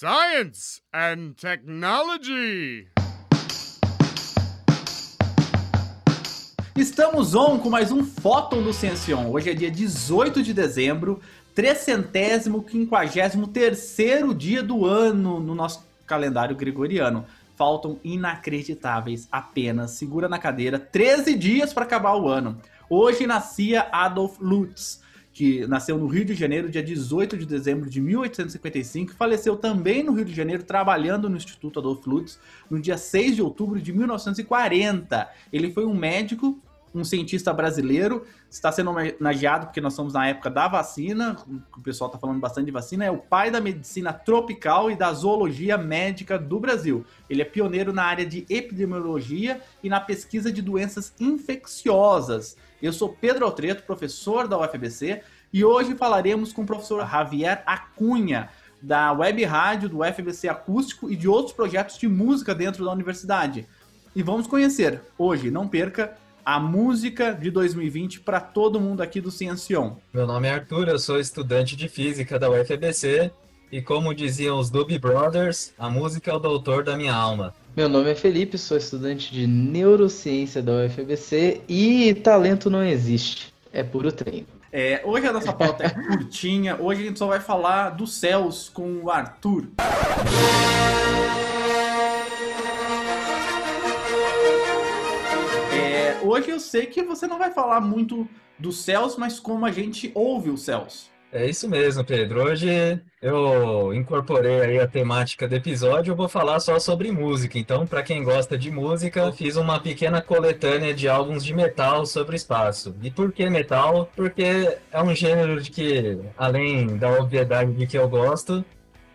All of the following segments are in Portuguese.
Science and Technology. Estamos on com mais um Fóton do Ciencion. Hoje é dia 18 de dezembro, trecentésimo, quinquagésimo terceiro dia do ano no nosso calendário gregoriano. Faltam inacreditáveis apenas, segura na cadeira, 13 dias para acabar o ano. Hoje nascia Adolf Lutz, que nasceu no Rio de Janeiro, dia 18 de dezembro de 1855, e faleceu também no Rio de Janeiro, trabalhando no Instituto Adolf Lutz, no dia 6 de outubro de 1940. Ele foi um médico, um cientista brasileiro, está sendo homenageado porque nós estamos na época da vacina, o pessoal está falando bastante de vacina, é o pai da medicina tropical e da zoologia médica do Brasil. Ele é pioneiro na área de epidemiologia e na pesquisa de doenças infecciosas. Eu sou Pedro Altreto, professor da UFBC, e hoje falaremos com o professor Javier Acunha, da Web Rádio, do UFBC Acústico e de outros projetos de música dentro da universidade. E vamos conhecer hoje, não perca, a música de 2020 para todo mundo aqui do Ciencion. Meu nome é Arthur, eu sou estudante de física da UFBC e como diziam os Doobie Brothers, a música é o doutor da minha alma. Meu nome é Felipe, sou estudante de neurociência da UFBC e talento não existe, é puro treino. É, hoje a nossa pauta é curtinha, hoje a gente só vai falar dos céus com o Arthur. Hoje eu sei que você não vai falar muito dos céus, mas como a gente ouve os céus. É isso mesmo, Pedro. Hoje eu incorporei aí a temática do episódio, eu vou falar só sobre música. Então, para quem gosta de música, fiz uma pequena coletânea de álbuns de metal sobre espaço. E por que metal? Porque é um gênero de que, além da obviedade de que eu gosto,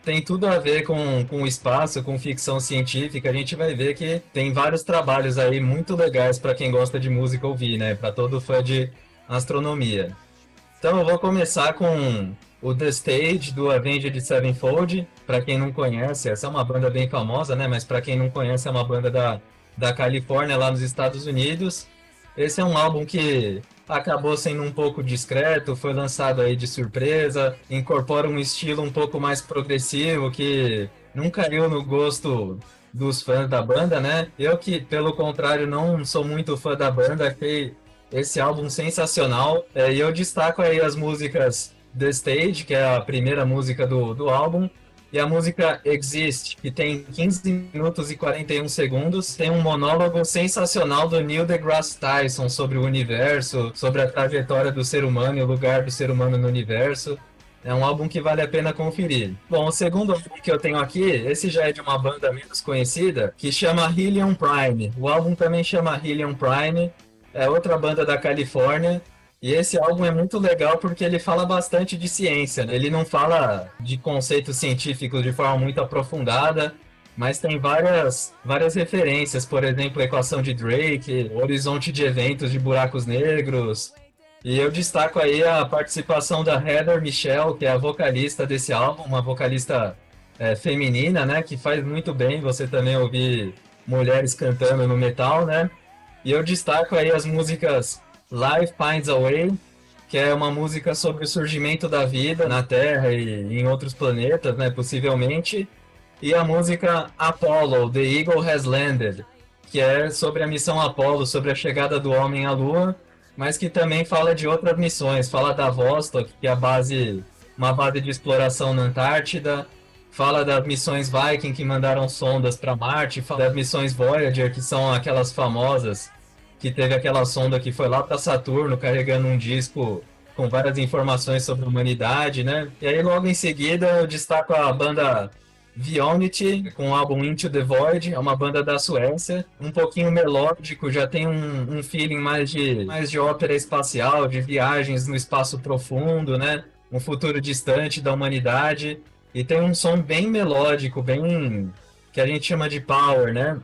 tem tudo a ver com, com o espaço, com ficção científica. A gente vai ver que tem vários trabalhos aí muito legais para quem gosta de música ouvir, né? Para todo fã de astronomia. Então eu vou começar com o The Stage do Avenged Sevenfold. Para quem não conhece, essa é uma banda bem famosa, né? Mas para quem não conhece, é uma banda da, da Califórnia, lá nos Estados Unidos. Esse é um álbum que acabou sendo um pouco discreto, foi lançado aí de surpresa, incorpora um estilo um pouco mais progressivo que não caiu no gosto dos fãs da banda, né? Eu que, pelo contrário, não sou muito fã da banda, achei esse álbum sensacional. É, e eu destaco aí as músicas The Stage, que é a primeira música do, do álbum, e a música Exist, que tem 15 minutos e 41 segundos. Tem um monólogo sensacional do Neil deGrasse Tyson sobre o universo, sobre a trajetória do ser humano e o lugar do ser humano no universo. É um álbum que vale a pena conferir. Bom, o segundo álbum que eu tenho aqui, esse já é de uma banda menos conhecida, que chama Helium Prime. O álbum também chama Helium Prime é outra banda da Califórnia. E esse álbum é muito legal porque ele fala bastante de ciência. Né? Ele não fala de conceitos científicos de forma muito aprofundada, mas tem várias, várias referências, por exemplo, a equação de Drake, horizonte de eventos de buracos negros. E eu destaco aí a participação da Heather Michelle, que é a vocalista desse álbum, uma vocalista é, feminina, né, que faz muito bem você também ouvir mulheres cantando no metal, né? E eu destaco aí as músicas Life Finds a Way, que é uma música sobre o surgimento da vida na Terra e em outros planetas, né, possivelmente. E a música Apollo, The Eagle Has Landed, que é sobre a missão Apollo, sobre a chegada do homem à Lua, mas que também fala de outras missões. Fala da Vostok, que é a base, uma base de exploração na Antártida. Fala das missões Viking, que mandaram sondas para Marte. Fala das missões Voyager, que são aquelas famosas que teve aquela sonda que foi lá para Saturno carregando um disco com várias informações sobre a humanidade, né? E aí logo em seguida eu destaco a banda Vionity com o álbum Into the Void, é uma banda da Suécia, um pouquinho melódico, já tem um, um feeling mais de, mais de ópera espacial, de viagens no espaço profundo, né? Um futuro distante da humanidade e tem um som bem melódico, bem que a gente chama de power, né?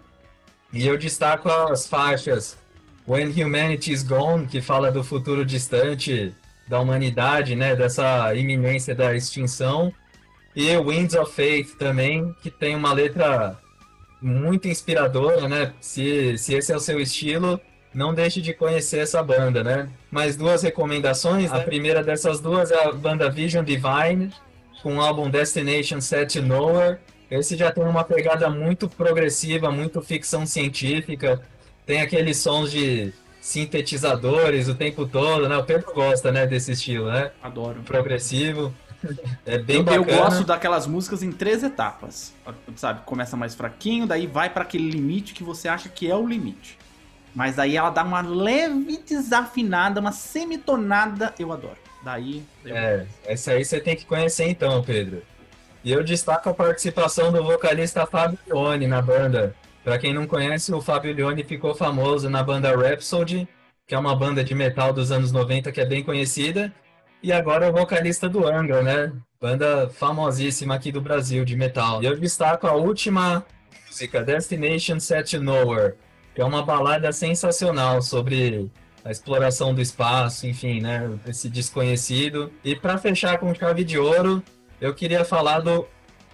E eu destaco as faixas When Humanity is Gone, que fala do futuro distante da humanidade, né, dessa iminência da extinção, e Winds of Faith também, que tem uma letra muito inspiradora, né? Se, se esse é o seu estilo, não deixe de conhecer essa banda, né? Mais duas recomendações. A primeira dessas duas é a banda Vision Divine, com o álbum Destination Set Nowhere. Esse já tem uma pegada muito progressiva, muito ficção científica. Tem aqueles sons de sintetizadores o tempo todo, né? O Pedro gosta, né, desse estilo, né? Adoro. Progressivo. É bem eu, bacana. eu gosto daquelas músicas em três etapas. Sabe? Começa mais fraquinho, daí vai para aquele limite que você acha que é o limite. Mas aí ela dá uma leve desafinada, uma semitonada, eu adoro. Daí. Eu... É, essa aí você tem que conhecer então, Pedro. E eu destaco a participação do vocalista Fábio Leone na banda. Pra quem não conhece, o Fábio Leone ficou famoso na banda Rhapsody, que é uma banda de metal dos anos 90 que é bem conhecida. E agora é o vocalista do Angra, né? Banda famosíssima aqui do Brasil de metal. E eu destaco a última música, Destination Set Nowhere, que é uma balada sensacional sobre a exploração do espaço, enfim, né? Esse desconhecido. E para fechar com chave de ouro, eu queria falar do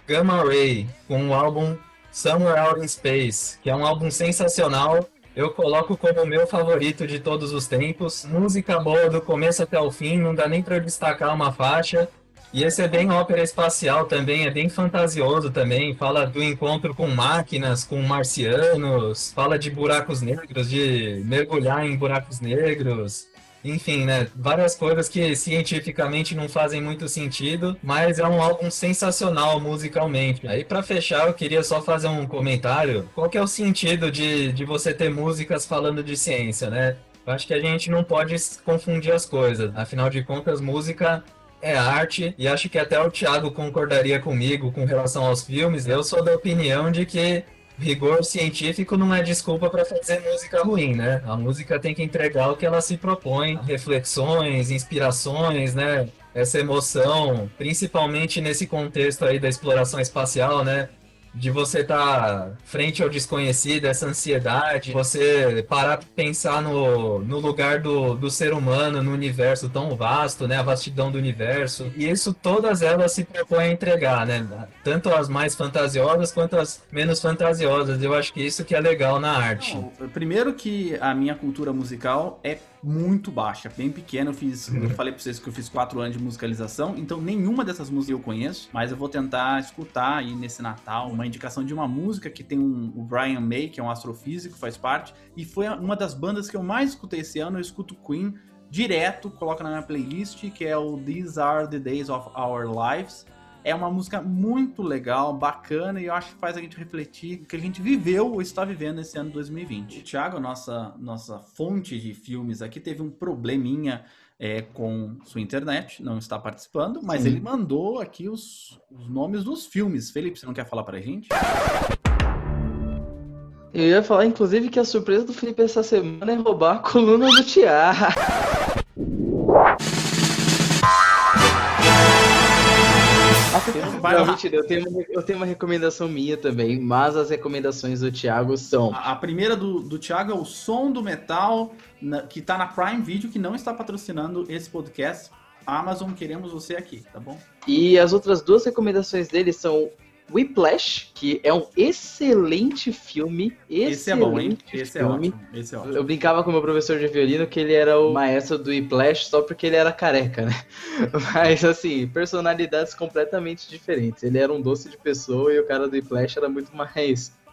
Gamma Ray, com o álbum Somewhere Out in Space, que é um álbum sensacional. Eu coloco como meu favorito de todos os tempos. Música boa do começo até o fim, não dá nem para destacar uma faixa. E esse é bem ópera espacial também, é bem fantasioso também. Fala do encontro com máquinas, com marcianos, fala de buracos negros, de mergulhar em buracos negros. Enfim, né? Várias coisas que cientificamente não fazem muito sentido, mas é um álbum sensacional musicalmente. Aí, para fechar, eu queria só fazer um comentário. Qual que é o sentido de, de você ter músicas falando de ciência, né? Eu acho que a gente não pode confundir as coisas. Afinal de contas, música é arte, e acho que até o Thiago concordaria comigo com relação aos filmes. Eu sou da opinião de que rigor científico não é desculpa para fazer música ruim, né? A música tem que entregar o que ela se propõe, reflexões, inspirações, né? Essa emoção, principalmente nesse contexto aí da exploração espacial, né? De você estar tá frente ao desconhecido, essa ansiedade, você parar para pensar no, no lugar do, do ser humano no universo tão vasto, né? A vastidão do universo. E isso todas elas se propõem a entregar, né? Tanto as mais fantasiosas quanto as menos fantasiosas. Eu acho que isso que é legal na arte. Não, primeiro que a minha cultura musical é muito baixa, bem pequena. Eu fiz, eu falei pra vocês que eu fiz quatro anos de musicalização, então nenhuma dessas músicas eu conheço, mas eu vou tentar escutar aí nesse Natal uma indicação de uma música que tem um, o Brian May, que é um astrofísico, faz parte, e foi uma das bandas que eu mais escutei esse ano. Eu escuto Queen direto, coloca na minha playlist, que é o These Are the Days of Our Lives. É uma música muito legal, bacana, e eu acho que faz a gente refletir o que a gente viveu ou está vivendo nesse ano 2020. O Thiago, nossa, nossa fonte de filmes aqui, teve um probleminha é, com sua internet, não está participando, mas Sim. ele mandou aqui os, os nomes dos filmes. Felipe, você não quer falar pra gente? Eu ia falar, inclusive, que a surpresa do Felipe essa semana é roubar a coluna do Thiago. Não, mentira, eu tenho, uma, eu tenho uma recomendação minha também, mas as recomendações do Thiago são. A, a primeira do, do Thiago é o som do metal, na, que tá na Prime Video, que não está patrocinando esse podcast. Amazon, queremos você aqui, tá bom? E as outras duas recomendações dele são Whiplash, que é um excelente filme. Excelente Esse é bom, hein? Esse é filme. é ótimo. Esse é ótimo. Eu brincava com meu professor de violino que ele era o maestro do Whiplash só porque ele era careca, né? Mas, assim, personalidades completamente diferentes. Ele era um doce de pessoa e o cara do Whiplash era muito mais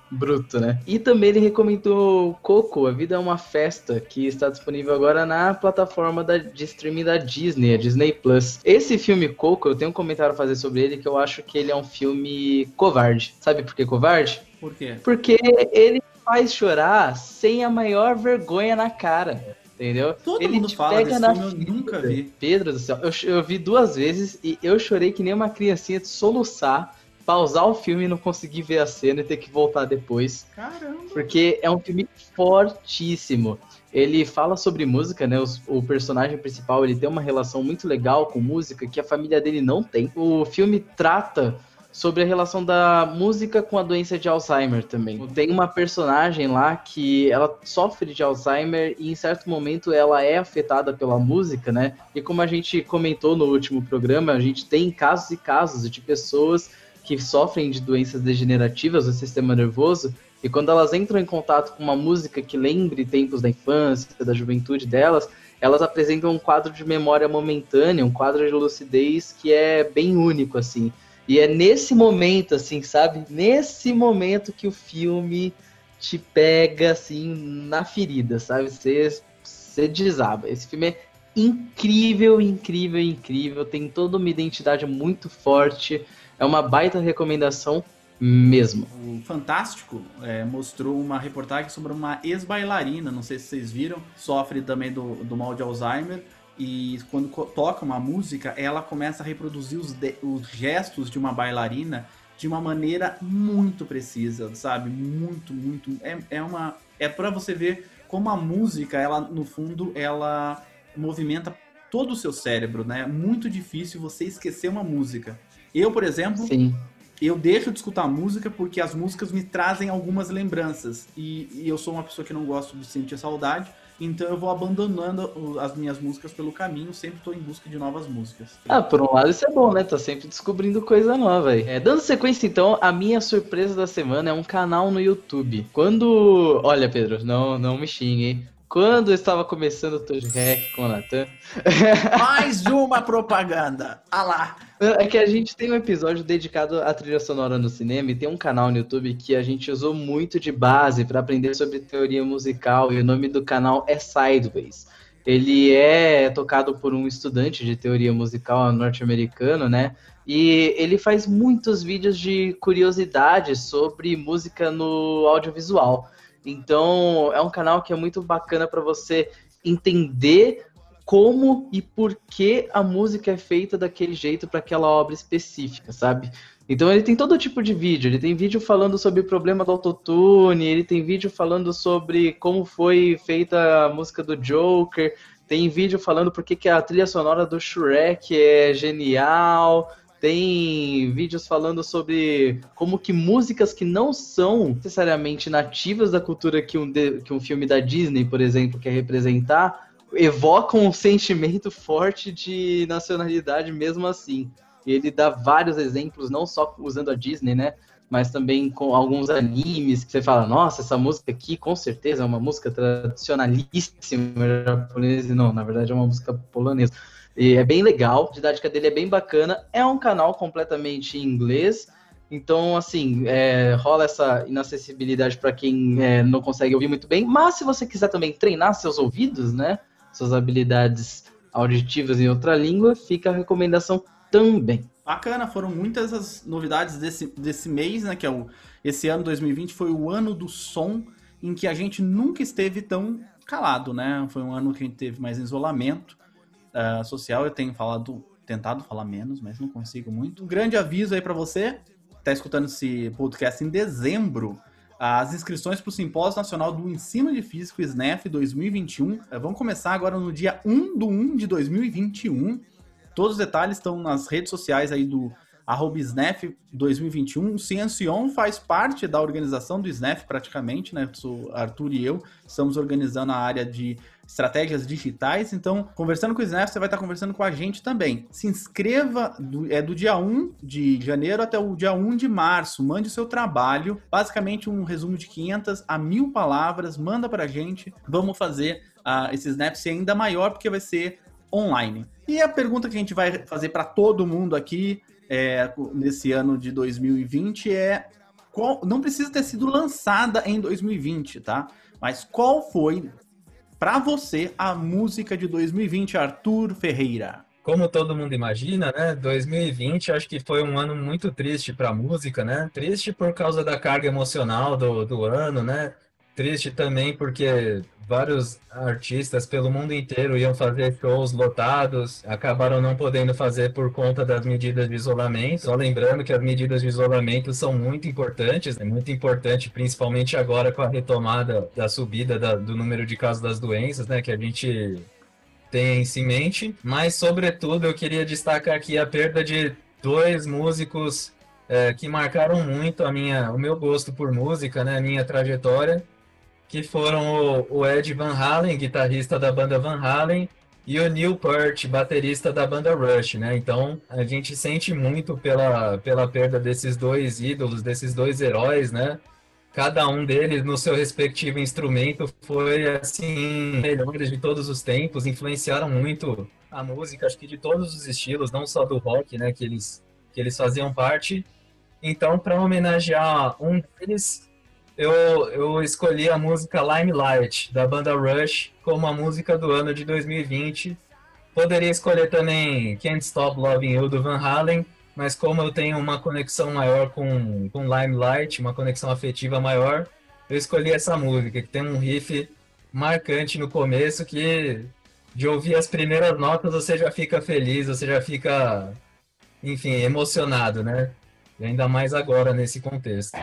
bruto, né? E também ele recomendou Coco, A Vida é uma Festa, que está disponível agora na plataforma da, de streaming da Disney, a Disney Plus. Esse filme Coco, eu tenho um comentário a fazer sobre ele que eu acho que ele é um filme covarde. Sabe por que covarde? Por quê? Porque ele faz chorar sem a maior vergonha na cara. Entendeu? Todo ele mundo fala desse filme, eu nunca vi. Pedro do céu, eu, eu vi duas vezes e eu chorei que nem uma criancinha de soluçar pausar o filme e não conseguir ver a cena e ter que voltar depois. Caramba! Porque é um filme fortíssimo. Ele fala sobre música, né? O, o, personagem principal ele tem uma relação muito legal com música que a família dele não tem. O filme trata sobre a relação da música com a doença de Alzheimer também. Tem uma personagem lá que ela sofre de Alzheimer e em certo momento ela é afetada pela música, né? E como a gente comentou no último programa, a gente tem casos e casos de pessoas que sofrem de doenças degenerativas do sistema nervoso, e quando elas entram em contato com uma música que lembre tempos da infância, da juventude delas, elas apresentam um quadro de memória momentânea, um quadro de lucidez que é bem único, assim. E é nesse momento, assim, sabe? Nesse momento que o filme te pega, assim, na ferida, sabe? Você, desaba. Esse filme é incrível, incrível, incrível. Tem toda uma identidade muito forte. É uma baita recomendação mesmo. O Fantástico é, mostrou uma reportagem sobre uma ex-bailarina, não sei se vocês viram, sofre também do, do mal de Alzheimer. E quando toca uma música, ela começa a reproduzir os, de, os gestos de uma bailarina de uma maneira muito precisa, sabe? Muito, muito. É, é uma. É para você ver como a música, ela, no fundo, ela movimenta todo o seu cérebro, né? É muito difícil você esquecer uma música. Eu, por exemplo, Sim. eu deixo de escutar música porque as músicas me trazem algumas lembranças. E, e eu sou uma pessoa que não gosto de sentir saudade. Então eu vou abandonando as minhas músicas pelo caminho, sempre estou em busca de novas músicas. Ah, por um lado isso é bom, né? Tá sempre descobrindo coisa nova aí. É, dando sequência então, a minha surpresa da semana é um canal no YouTube. Quando. Olha, Pedro, não, não me xingue, hein? Quando eu estava começando o Hack com o Natan. Mais uma propaganda! Ah lá! É que a gente tem um episódio dedicado à trilha sonora no cinema e tem um canal no YouTube que a gente usou muito de base para aprender sobre teoria musical e o nome do canal é Sideways. Ele é tocado por um estudante de teoria musical norte-americano, né? E ele faz muitos vídeos de curiosidades sobre música no audiovisual. Então, é um canal que é muito bacana para você entender como e por que a música é feita daquele jeito para aquela obra específica, sabe? Então ele tem todo tipo de vídeo. Ele tem vídeo falando sobre o problema do autotune, ele tem vídeo falando sobre como foi feita a música do Joker, tem vídeo falando por que a trilha sonora do Shrek é genial, tem vídeos falando sobre como que músicas que não são necessariamente nativas da cultura que um, que um filme da Disney, por exemplo, quer representar, evocam um sentimento forte de nacionalidade mesmo assim. Ele dá vários exemplos, não só usando a Disney, né? Mas também com alguns animes que você fala, nossa, essa música aqui com certeza é uma música tradicionalíssima japonesa. Não, na verdade é uma música polonesa. E é bem legal, a didática dele é bem bacana. É um canal completamente em inglês. Então, assim, é, rola essa inacessibilidade para quem é, não consegue ouvir muito bem. Mas se você quiser também treinar seus ouvidos, né? Suas habilidades auditivas em outra língua, fica a recomendação também. Bacana, foram muitas as novidades desse, desse mês, né? Que é o, esse ano 2020 foi o ano do som em que a gente nunca esteve tão calado, né? Foi um ano que a gente teve mais isolamento uh, social. Eu tenho falado, tentado falar menos, mas não consigo muito. Um grande aviso aí para você, tá escutando esse podcast em dezembro. As inscrições para o Simpósio Nacional do Ensino de Físico SNEF 2021 uh, vão começar agora no dia 1 do 1 de 2021. Todos os detalhes estão nas redes sociais aí do arroba SNEF 2021. O Ciencion faz parte da organização do SNEF praticamente, né? O Arthur e eu estamos organizando a área de estratégias digitais. Então, conversando com o SNEF, você vai estar conversando com a gente também. Se inscreva, do, é do dia 1 de janeiro até o dia 1 de março. Mande o seu trabalho, basicamente um resumo de 500 a 1000 palavras, manda para a gente. Vamos fazer uh, esse Snap ser ainda maior, porque vai ser online. E a pergunta que a gente vai fazer para todo mundo aqui é, nesse ano de 2020 é qual, não precisa ter sido lançada em 2020, tá? Mas qual foi para você a música de 2020, Arthur Ferreira? Como todo mundo imagina, né? 2020 acho que foi um ano muito triste para a música, né? Triste por causa da carga emocional do, do ano, né? Triste também porque vários artistas pelo mundo inteiro iam fazer shows lotados, acabaram não podendo fazer por conta das medidas de isolamento. Só lembrando que as medidas de isolamento são muito importantes, é muito importante, principalmente agora com a retomada da subida da, do número de casos das doenças, né, que a gente tem em mente. Mas, sobretudo, eu queria destacar aqui a perda de dois músicos é, que marcaram muito a minha, o meu gosto por música, né, a minha trajetória que foram o, o Ed Van Halen, guitarrista da banda Van Halen, e o Neil Peart, baterista da banda Rush, né? Então a gente sente muito pela, pela perda desses dois ídolos, desses dois heróis, né? cada um deles no seu respectivo instrumento foi assim melhores de todos os tempos, influenciaram muito a música, acho que de todos os estilos, não só do rock, né, que eles que eles faziam parte. Então, para homenagear um deles, eu, eu escolhi a música Limelight da banda Rush como a música do ano de 2020. Poderia escolher também Can't Stop Loving You do Van Halen, mas como eu tenho uma conexão maior com, com Limelight, uma conexão afetiva maior, eu escolhi essa música, que tem um riff marcante no começo que de ouvir as primeiras notas você já fica feliz, você já fica, enfim, emocionado, né? E ainda mais agora nesse contexto.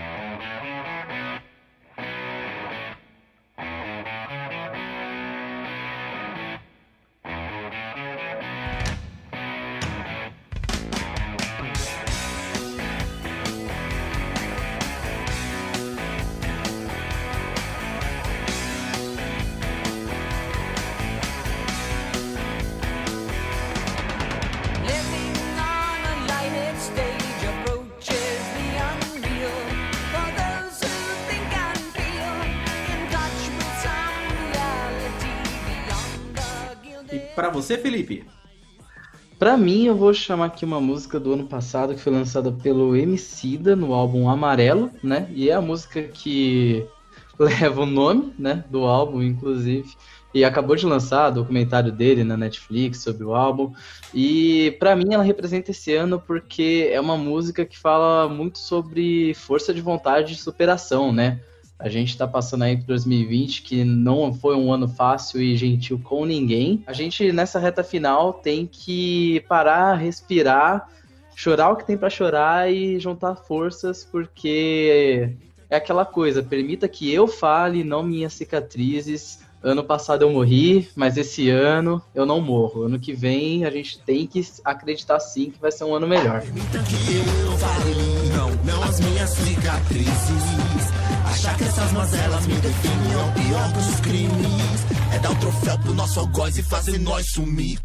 Eu vou chamar aqui uma música do ano passado que foi lançada pelo Emicida no álbum Amarelo, né? E é a música que leva o nome, né, do álbum, inclusive. E acabou de lançar documentário dele na Netflix sobre o álbum. E para mim ela representa esse ano porque é uma música que fala muito sobre força de vontade e superação, né? A gente está passando aí para 2020, que não foi um ano fácil e gentil com ninguém. A gente, nessa reta final, tem que parar, respirar, chorar o que tem para chorar e juntar forças, porque é aquela coisa, permita que eu fale, não minhas cicatrizes. Ano passado eu morri, mas esse ano eu não morro. Ano que vem a gente tem que acreditar sim que vai ser um ano melhor. Permita que eu fale, não, não as minhas cicatrizes. Achar que essas mazelas me definem é o pior dos crimes. É dar o um troféu pro nosso algoz e fazer nós sumir.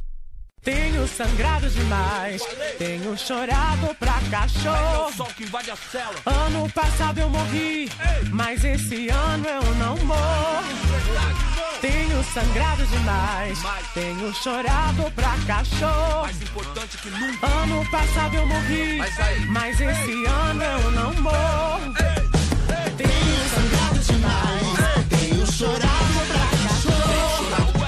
Tenho sangrado demais, tenho chorado pra cachorro. Ano passado eu morri, mas esse ano eu não morro. Tenho sangrado demais, tenho chorado pra cachorro. Mais importante que nunca. Ano passado eu morri, mas esse ano eu não morro. Tenho demais, Tenho chorado pra cachorro.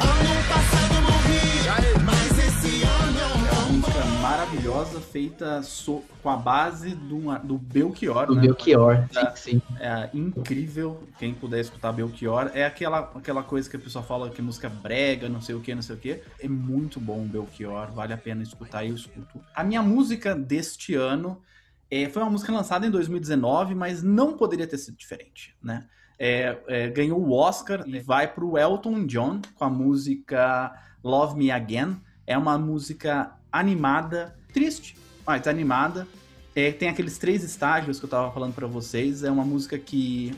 Ano passado eu morri, mas esse ano eu É uma não música maravilhosa, feita so- com a base do, do Belchior, Do né? Belchior, Tá. sim, sim. É incrível, quem puder escutar Belchior. É aquela, aquela coisa que a pessoa fala que é música brega, não sei o que, não sei o que. É muito bom Belchior, vale a pena escutar e eu escuto. A minha música deste ano é, foi uma música lançada em 2019, mas não poderia ter sido diferente, né? É, é, ganhou o Oscar e vai pro Elton John com a música Love Me Again. É uma música animada, triste, mas animada. É, tem aqueles três estágios que eu tava falando pra vocês. É uma música que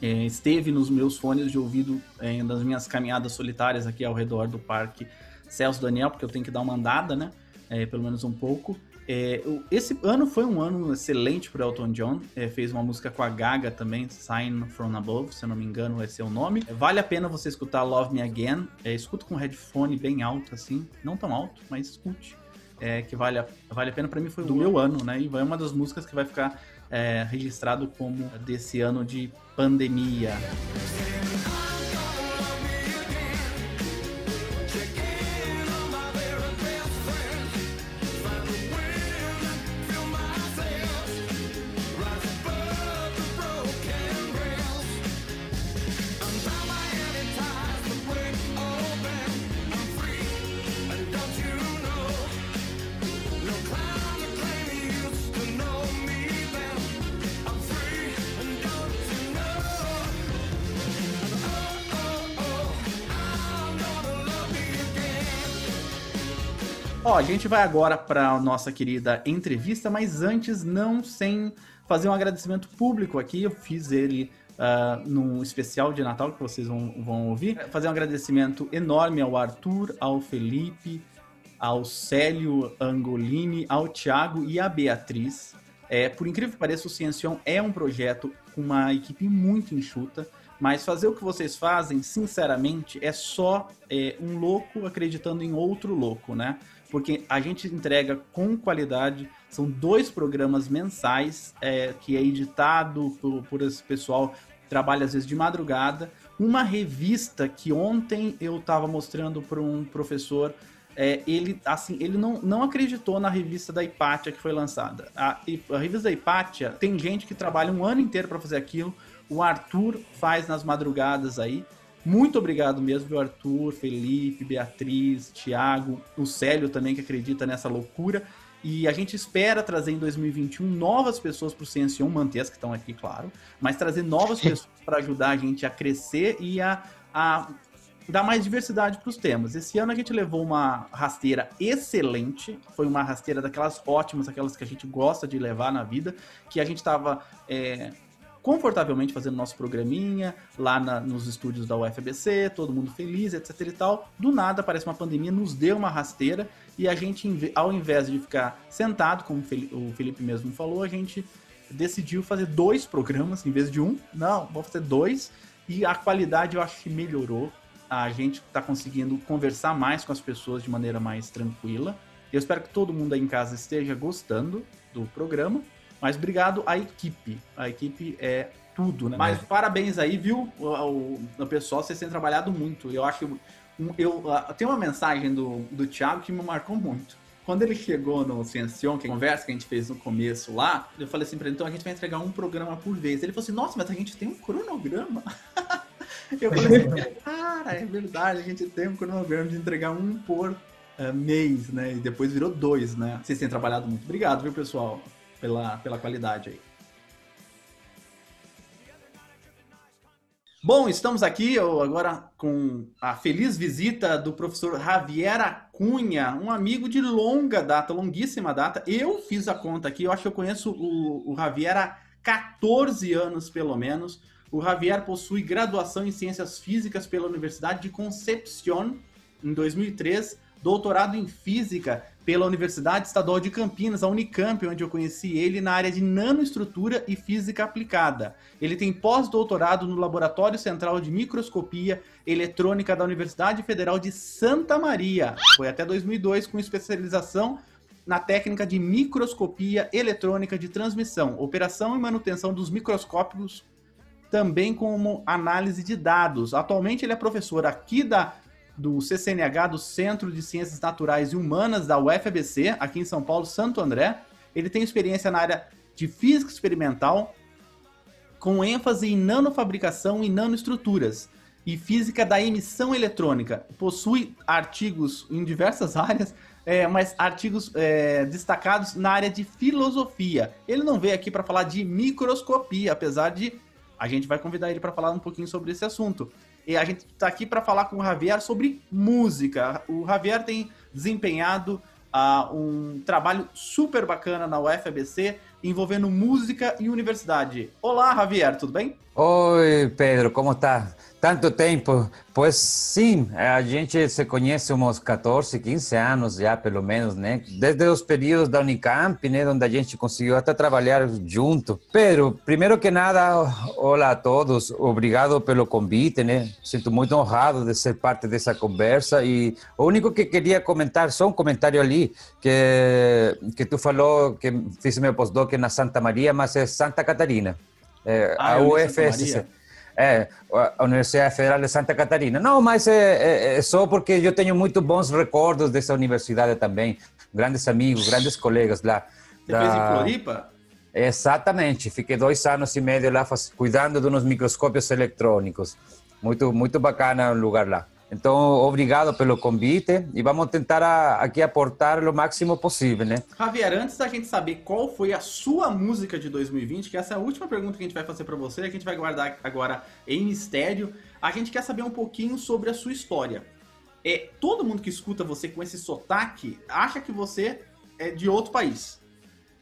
é, esteve nos meus fones de ouvido é, nas minhas caminhadas solitárias aqui ao redor do Parque Celso Daniel, porque eu tenho que dar uma andada, né? É, pelo menos um pouco. É, esse ano foi um ano excelente para Elton John. É, fez uma música com a Gaga também, Sign From Above, se eu não me engano, esse é o nome. É, vale a pena você escutar Love Me Again. É, escuta com headphone bem alto, assim. Não tão alto, mas escute. É, que vale a, vale a pena. Para mim foi do meu ano, né? E é uma das músicas que vai ficar é, registrado como desse ano de pandemia. Ó, a gente vai agora para nossa querida entrevista, mas antes, não sem fazer um agradecimento público aqui. Eu fiz ele ah, num especial de Natal que vocês vão, vão ouvir. Fazer um agradecimento enorme ao Arthur, ao Felipe, ao Célio Angolini, ao Thiago e à Beatriz. É, por incrível que pareça, o Ciencion é um projeto com uma equipe muito enxuta, mas fazer o que vocês fazem, sinceramente, é só é, um louco acreditando em outro louco, né? Porque a gente entrega com qualidade, são dois programas mensais, é, que é editado por, por esse pessoal trabalha às vezes de madrugada, uma revista que ontem eu estava mostrando para um professor é, ele assim ele não, não acreditou na revista da Hipatia que foi lançada. A, a revista da Hipatia tem gente que trabalha um ano inteiro para fazer aquilo. O Arthur faz nas madrugadas aí. Muito obrigado mesmo, viu, Arthur, Felipe, Beatriz, Thiago, o Célio também que acredita nessa loucura. E a gente espera trazer em 2021 novas pessoas para o Ciência manter as que estão aqui, claro, mas trazer novas pessoas para ajudar a gente a crescer e a, a dar mais diversidade para os temas. Esse ano a gente levou uma rasteira excelente, foi uma rasteira daquelas ótimas, aquelas que a gente gosta de levar na vida, que a gente estava é, confortavelmente fazendo nosso programinha lá na, nos estúdios da UFBC, todo mundo feliz, etc e tal. Do nada aparece uma pandemia, nos deu uma rasteira e a gente, ao invés de ficar sentado, como o Felipe mesmo falou, a gente decidiu fazer dois programas em vez de um. Não, vamos fazer dois. E a qualidade eu acho que melhorou a gente está conseguindo conversar mais com as pessoas de maneira mais tranquila. Eu espero que todo mundo aí em casa esteja gostando do programa. Mas obrigado à equipe. A equipe é tudo, né? Mas parabéns aí, viu, o, o pessoal, vocês têm trabalhado muito. Eu acho que eu, eu, eu tem uma mensagem do, do Thiago que me marcou muito. Quando ele chegou no Ciencion, que é a conversa que a gente fez no começo lá, eu falei assim pra ele, então a gente vai entregar um programa por vez. Ele falou assim, nossa, mas a gente tem um cronograma. Eu falei assim, cara, é verdade, a gente tem um cronograma de entregar um por uh, mês, né? E depois virou dois, né? Vocês têm trabalhado muito. Obrigado, viu, pessoal, pela, pela qualidade aí. Bom, estamos aqui agora com a feliz visita do professor Javier Acunha, um amigo de longa data, longuíssima data. Eu fiz a conta aqui, eu acho que eu conheço o, o Javier há 14 anos, pelo menos. O Javier possui graduação em Ciências Físicas pela Universidade de Concepción em 2003, doutorado em Física pela Universidade Estadual de Campinas, a Unicamp, onde eu conheci ele na área de nanoestrutura e física aplicada. Ele tem pós-doutorado no Laboratório Central de Microscopia Eletrônica da Universidade Federal de Santa Maria. Foi até 2002 com especialização na técnica de microscopia eletrônica de transmissão, operação e manutenção dos microscópios também como análise de dados. Atualmente ele é professor aqui da, do CCNH, do Centro de Ciências Naturais e Humanas da UFABC, aqui em São Paulo, Santo André. Ele tem experiência na área de física experimental, com ênfase em nanofabricação e nanoestruturas e física da emissão eletrônica. Possui artigos em diversas áreas, é, mas artigos é, destacados na área de filosofia. Ele não veio aqui para falar de microscopia, apesar de a gente vai convidar ele para falar um pouquinho sobre esse assunto. E a gente está aqui para falar com o Javier sobre música. O Javier tem desempenhado uh, um trabalho super bacana na UFABC envolvendo música e universidade. Olá, Javier, tudo bem? Oi, Pedro, como está? Tanto tempo. Pois sim, a gente se conhece uns 14, 15 anos já, pelo menos, né? Desde os períodos da Unicamp, né? Onde a gente conseguiu até trabalhar junto. Pedro, primeiro que nada, olá a todos. Obrigado pelo convite, né? Sinto muito honrado de ser parte dessa conversa. E o único que queria comentar, só um comentário ali, que, que tu falou que fiz meu postdoc na Santa Maria, mas é Santa Catarina. É, Ah, a UFSC. É, a Universidade Federal de Santa Catarina. Não, mas é, é- é só porque eu tenho muito bons recordos dessa universidade também. Grandes amigos, grandes colegas lá. Você da- fez em Floripa? Exatamente. Fiquei dois anos e meio lá cuidando de uns microscópios eletrônicos. Muito, muito bacana o lugar lá. Então, obrigado pelo convite e vamos tentar a- aqui aportar o máximo possível, né? Javier, antes da gente saber qual foi a sua música de 2020, que essa é a última pergunta que a gente vai fazer para você, que a gente vai guardar agora em mistério, a gente quer saber um pouquinho sobre a sua história. É, todo mundo que escuta você com esse sotaque acha que você é de outro país.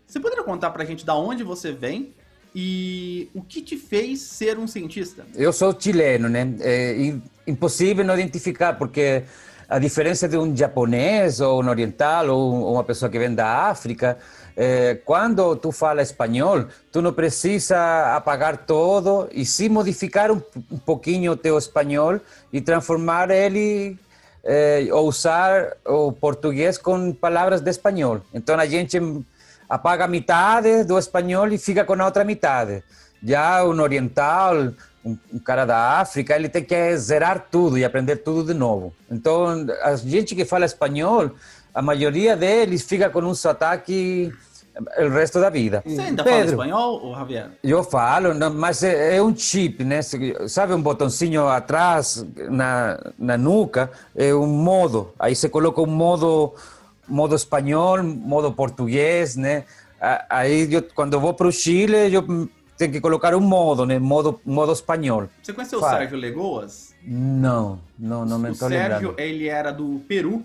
Você poderia contar pra gente da onde você vem e o que te fez ser um cientista? Eu sou chileno, né? É impossível não identificar, porque a diferença de um japonês ou um oriental ou um- uma pessoa que vem da África, eh, quando tu fala espanhol, tu não precisa apagar todo e sim modificar um, um pouquinho o teu espanhol e transformar ele eh, ou usar o português com palavras de espanhol. Então a gente apaga metade do espanhol e fica com a outra metade. Já um oriental, um, um, cara da África, ele tem que zerar tudo e aprender tudo de novo. Então, a gente que fala espanhol, a maioria deles fica com um sotaque o resto da vida. Você ainda Pedro, fala espanhol, ou Javier? Eu falo, mas é, é, um chip, né? Sabe um botãozinho atrás na, na nuca? É um modo. Aí você coloca um modo, modo espanhol, modo português, né? Aí, eu, quando eu vou para o Chile, eu tem que colocar um modo, né? Modo, modo espanhol. Você conheceu Fala. o Sérgio Legoas? Não, não, não me estou lembrando. O Sérgio, ele era do Peru,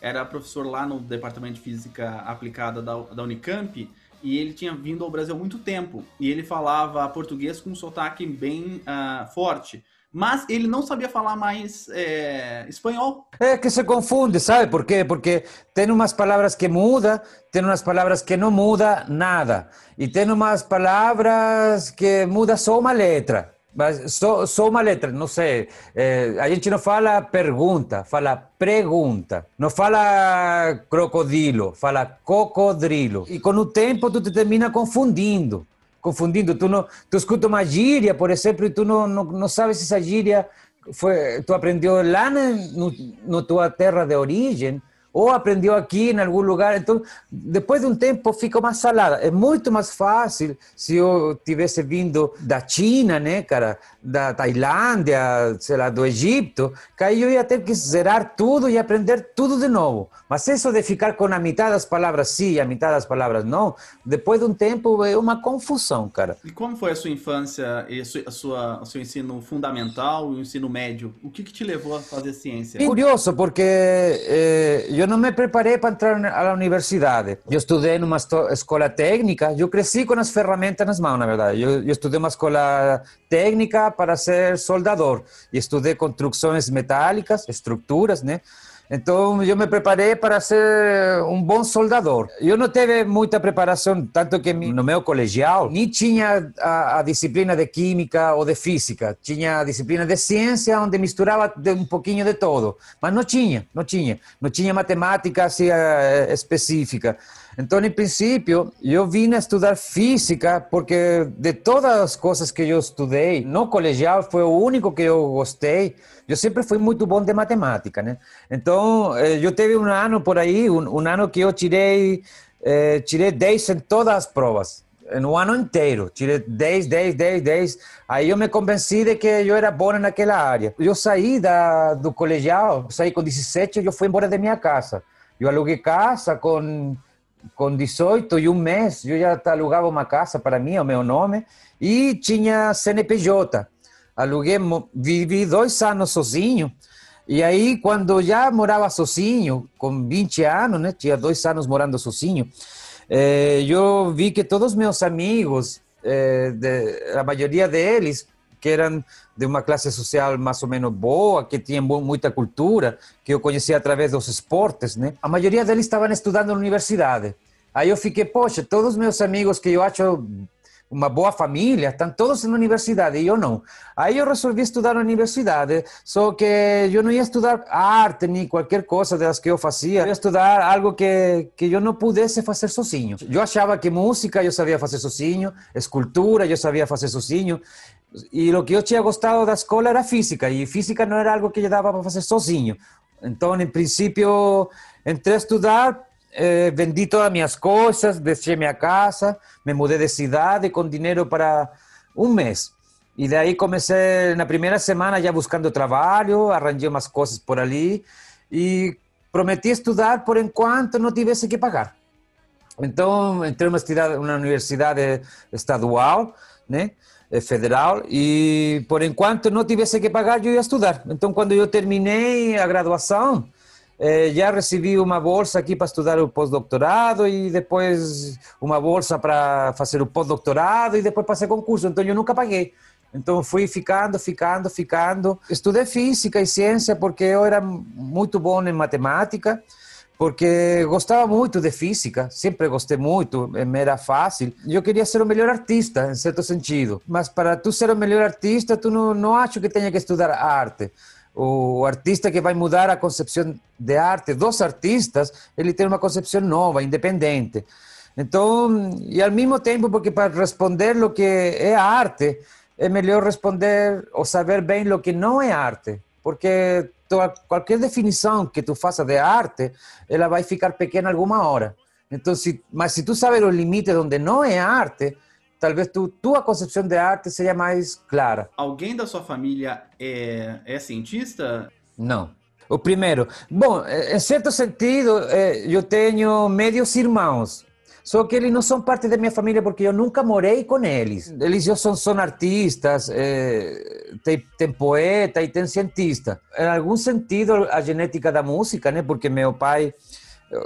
era professor lá no Departamento de Física Aplicada da, da Unicamp, e ele tinha vindo ao Brasil há muito tempo. E ele falava português com um sotaque bem uh, forte mas ele não sabia falar mais é, espanhol. É que se confunde, sabe por quê? Porque tem umas palavras que muda, tem umas palavras que não muda nada, e tem umas palavras que muda só uma letra. Mas só, só uma letra, não sei. É, a gente não fala pergunta, fala pergunta. Não fala crocodilo, fala cocodrilo. E com o tempo tu te termina confundindo confundindo. Tu, não, tu escuta uma gíria, por exemplo, e tu não sabes se essa gíria foi, tu aprendeu lá na no, no tua terra de origem ou aprendeu aqui em algum lugar. Então, depois de um tempo, fica mais salada. É muito mais fácil se eu tivesse vindo da China, né, cara, da Tailândia, sei lá, do Egito, que aí eu ia ter que zerar tudo e aprender tudo de novo. Mas isso de ficar com a metade das palavras sim a metade das palavras não, depois de um tempo é uma confusão, cara. E como foi a sua infância e a sua, o seu ensino fundamental e o ensino médio? O que, que te levou a fazer ciência? É curioso, porque eh, eu não me preparei para entrar na universidade. Eu estudei numa escola técnica, eu cresci com as ferramentas nas mãos, na verdade. Eu, eu estudei uma escola técnica para ser soldador e estudei construções metálicas, estruturas, né? Então eu me preparei para ser um bom soldador. Eu não tive muita preparação, tanto que no meu colegial nem tinha a, a, disciplina de química ou de física, tinha a disciplina de ciência onde misturava um pouquinho de todo, mas não tinha, não tinha, não tinha matemática assim, específica. Então, em princípio, eu vim estudar física porque de todas as coisas que eu estudei no colegial foi o único que eu gostei. Eu sempre fui muito bom de matemática, né? Então, eh, eu teve um ano por aí, um, um ano que eu tirei, eh, tirei 10 em todas as provas. No ano inteiro, tirei 10, 10, 10, 10. Aí eu me convenci de que eu era bom naquela área. Eu saí da, do colegial, saí com 17 e eu fui embora da minha casa. Eu aluguei casa com com 18 e um mês, eu já alugava uma casa para mim, o meu nome, e tinha CNPJ. Aluguei, vivi dois anos sozinho, e aí quando já morava sozinho, com 20 anos, né, tinha dois anos morando sozinho, eh, eu vi que todos meus amigos, eh, de, a maioria deles, que eram de uma classe social mais ou menos boa, que tinham muita cultura, que eu conhecia através dos esportes, né? A maioria deles estavam estudando na universidade. Aí eu fiquei, poxa, todos os meus amigos que eu acho uma boa família, estão todos na universidade e eu não. Aí eu resolvi estudar na universidade, só que eu não ia estudar arte nem qualquer coisa das que eu fazia, eu ia estudar algo que, que eu não pudesse fazer sozinho. Eu achava que música eu sabia fazer sozinho, escultura eu sabia fazer sozinho, e o que eu tinha gostado da escola era física, e física não era algo que eu dava para fazer sozinho. Então, em princípio, entrei a estudar, eh, todas as minhas coisas, deixei minha casa, me mudei de cidade com dinheiro para um mês. E daí comecei, na primeira semana, já buscando trabalho, arranjei umas coisas por ali, e prometi estudar por enquanto não tivesse que pagar. Então, entrei numa, uma universidade estadual, né? Eh, federal e por enquanto não tivesse que pagar eu ia estudar. Então quando eu terminei a graduação eh, já recebi uma bolsa aqui para estudar o pós-doutorado e depois uma bolsa para fazer o pós-doutorado e depois passei concurso. Então eu nunca paguei. Então fui ficando, ficando, ficando. Estudei física e ciência porque eu era muito bom em matemática, porque gostava muito de física, sempre gostei muito, me era fácil. Eu queria ser o melhor artista, em certo sentido. Mas para tu ser o melhor artista, tu não, não acho que tenha que estudar arte. O artista que vai mudar a concepção de arte dos artistas, ele tem uma concepção nova, independente. Então, e ao mesmo tempo, porque para responder o que é arte, é melhor responder ou saber bem o que não é arte. Porque qualquer definição que tu faça de arte, ela vai ficar pequena alguma hora. Então, se, mas se tu sabes os limites onde não é arte, talvez tu, tua concepção de arte seja mais clara. Alguém da sua família é, é cientista? Não. O primeiro, bom, em certo sentido, eh, eu tenho médios irmãos, só que eles não são parte da minha família porque eu nunca morei com eles. Eles já são, são artistas, é, tem, tem poeta e tem cientista. Em algum sentido, a genética da música, né? Porque meu pai,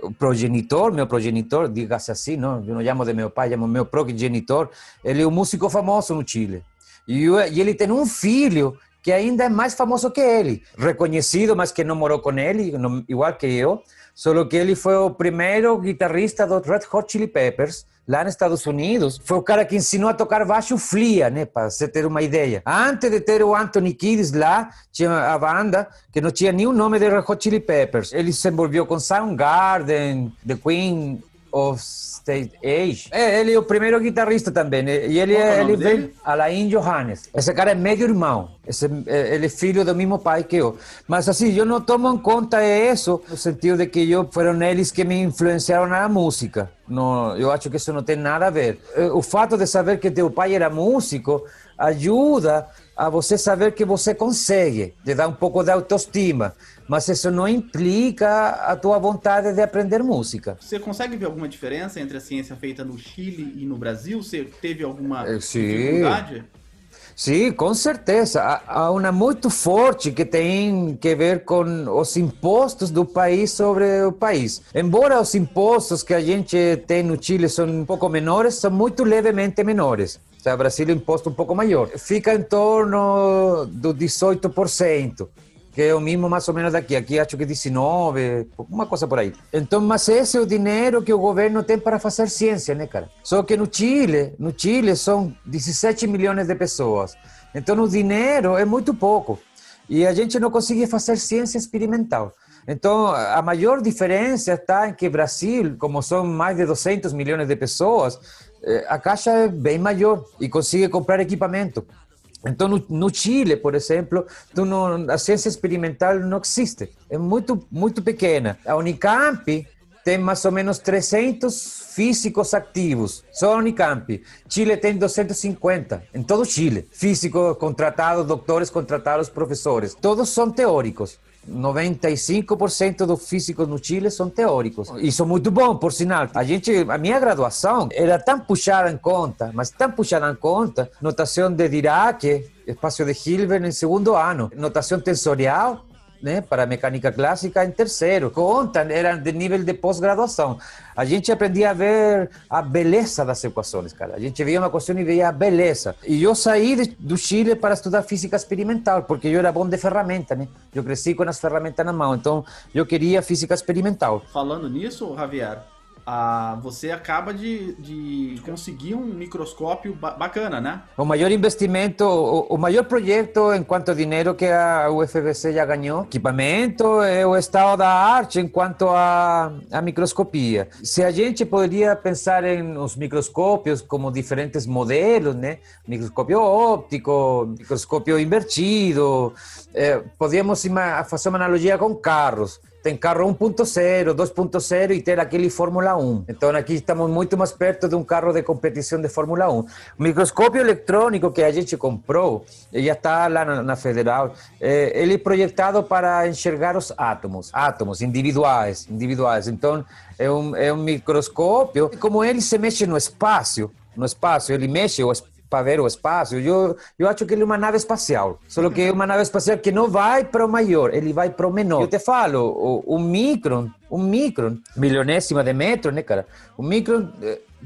o progenitor, meu progenitor, diga-se assim, não? eu não chamo de meu pai, chamo meu progenitor, ele é um músico famoso no Chile. E, eu, e ele tem um filho que ainda é mais famoso que ele, reconhecido, mas que não morou com ele, igual que eu. Só que ele foi o primeiro guitarrista dos Red Hot Chili Peppers lá nos Estados Unidos. Foi o cara que ensinou a tocar baixo flia, né? Para você ter uma ideia. Antes de ter o Anthony Kiedis lá, tinha a banda que não tinha nenhum nome de Red Hot Chili Peppers. Ele se envolveu com Soundgarden, The Queen of State Age. É, ele é o primeiro guitarrista também. E ele, é o ele dele? Alain Johannes. Esse cara é meio irmão. Esse, é, ele é filho do mesmo pai que eu. Mas assim, eu não tomo em conta isso no sentido de que eu, foram eles que me influenciaram na música. Não, eu acho que isso não tem nada a ver. Eh, O fato de saber que teu pai era músico ajuda a você saber que você consegue, te dá um pouco de autoestima. Mas isso não implica a tua vontade de aprender música. Você consegue ver alguma diferença entre a ciência feita no Chile e no Brasil? Você teve alguma Eh, sim. dificuldade? Sim, com certeza. Há, uma muito forte que tem que ver com os impostos do país sobre o país. Embora os impostos que a gente tem no Chile são um pouco menores, são muito levemente menores. O Brasil é um imposto um pouco maior. Fica em torno do 18%. Que é o mesmo mais ou menos daqui. Aqui acho que 19, uma coisa por aí. Então, mas esse é o dinheiro que o governo tem para fazer ciência, né, cara? Só que no Chile, no Chile são 17 milhões de pessoas. Então, o dinheiro é muito pouco. E a gente não consegue fazer ciência experimental. Então, a maior diferença está em que Brasil, como são mais de 200 milhões de pessoas, eh, a caixa é bem maior e consegue comprar equipamento. Então, no, no, Chile, por exemplo, não, a ciência experimental não existe. É muito, muito pequena. A Unicamp tem mais ou menos 300 físicos ativos. Só a Unicamp. Chile tem 250, em todo Chile. Físicos contratados, doutores contratados, professores. Todos são teóricos. 95% dos físicos no Chile são teóricos. Isso é muito bom, por sinal. A gente, a minha graduação era tão puxada em conta, mas tão puxada em conta, notação de Dirac, espaço de Hilbert em segundo ano, notação tensorial, né, para mecânica clássica em terceiro. Conta era de nível de pós-graduação. A gente aprendia a ver a beleza das equações, cara. A gente via uma equação e via a beleza. E eu saí de, do Chile para estudar física experimental, porque eu era bom de ferramenta, né? Eu cresci com as ferramentas na mão, então eu queria física experimental. Falando nisso, Javier, ah, você acaba de, de, conseguir um microscópio ba bacana, né? O maior investimento, o, o, maior projeto em quanto a dinheiro que a UFBC já ganhou, equipamento, é o estado da arte em quanto a, a microscopia. Se a gente poderia pensar em os microscópios como diferentes modelos, né? Microscópio óptico, microscópio invertido, eh, podíamos fazer uma analogia com carros tem carro 1.0, 2.0 e ter aquele Fórmula 1. Então aqui estamos muito mais perto de um carro de competição de Fórmula 1. O microscópio eletrônico que a gente comprou, já está lá na, na Federal, é, ele é projetado para enxergar os átomos, átomos individuais, individuais. Então é um, é um microscópio, como ele se mexe no espaço, no espaço, ele mexe o espaço para ver o espaço. Eu, eu acho que ele é uma nave espacial. Só que é uma nave espacial que não vai para o maior, ele vai para o menor. Eu te falo, o, o micron, um micron, milionésima de metro, né, cara? O micron,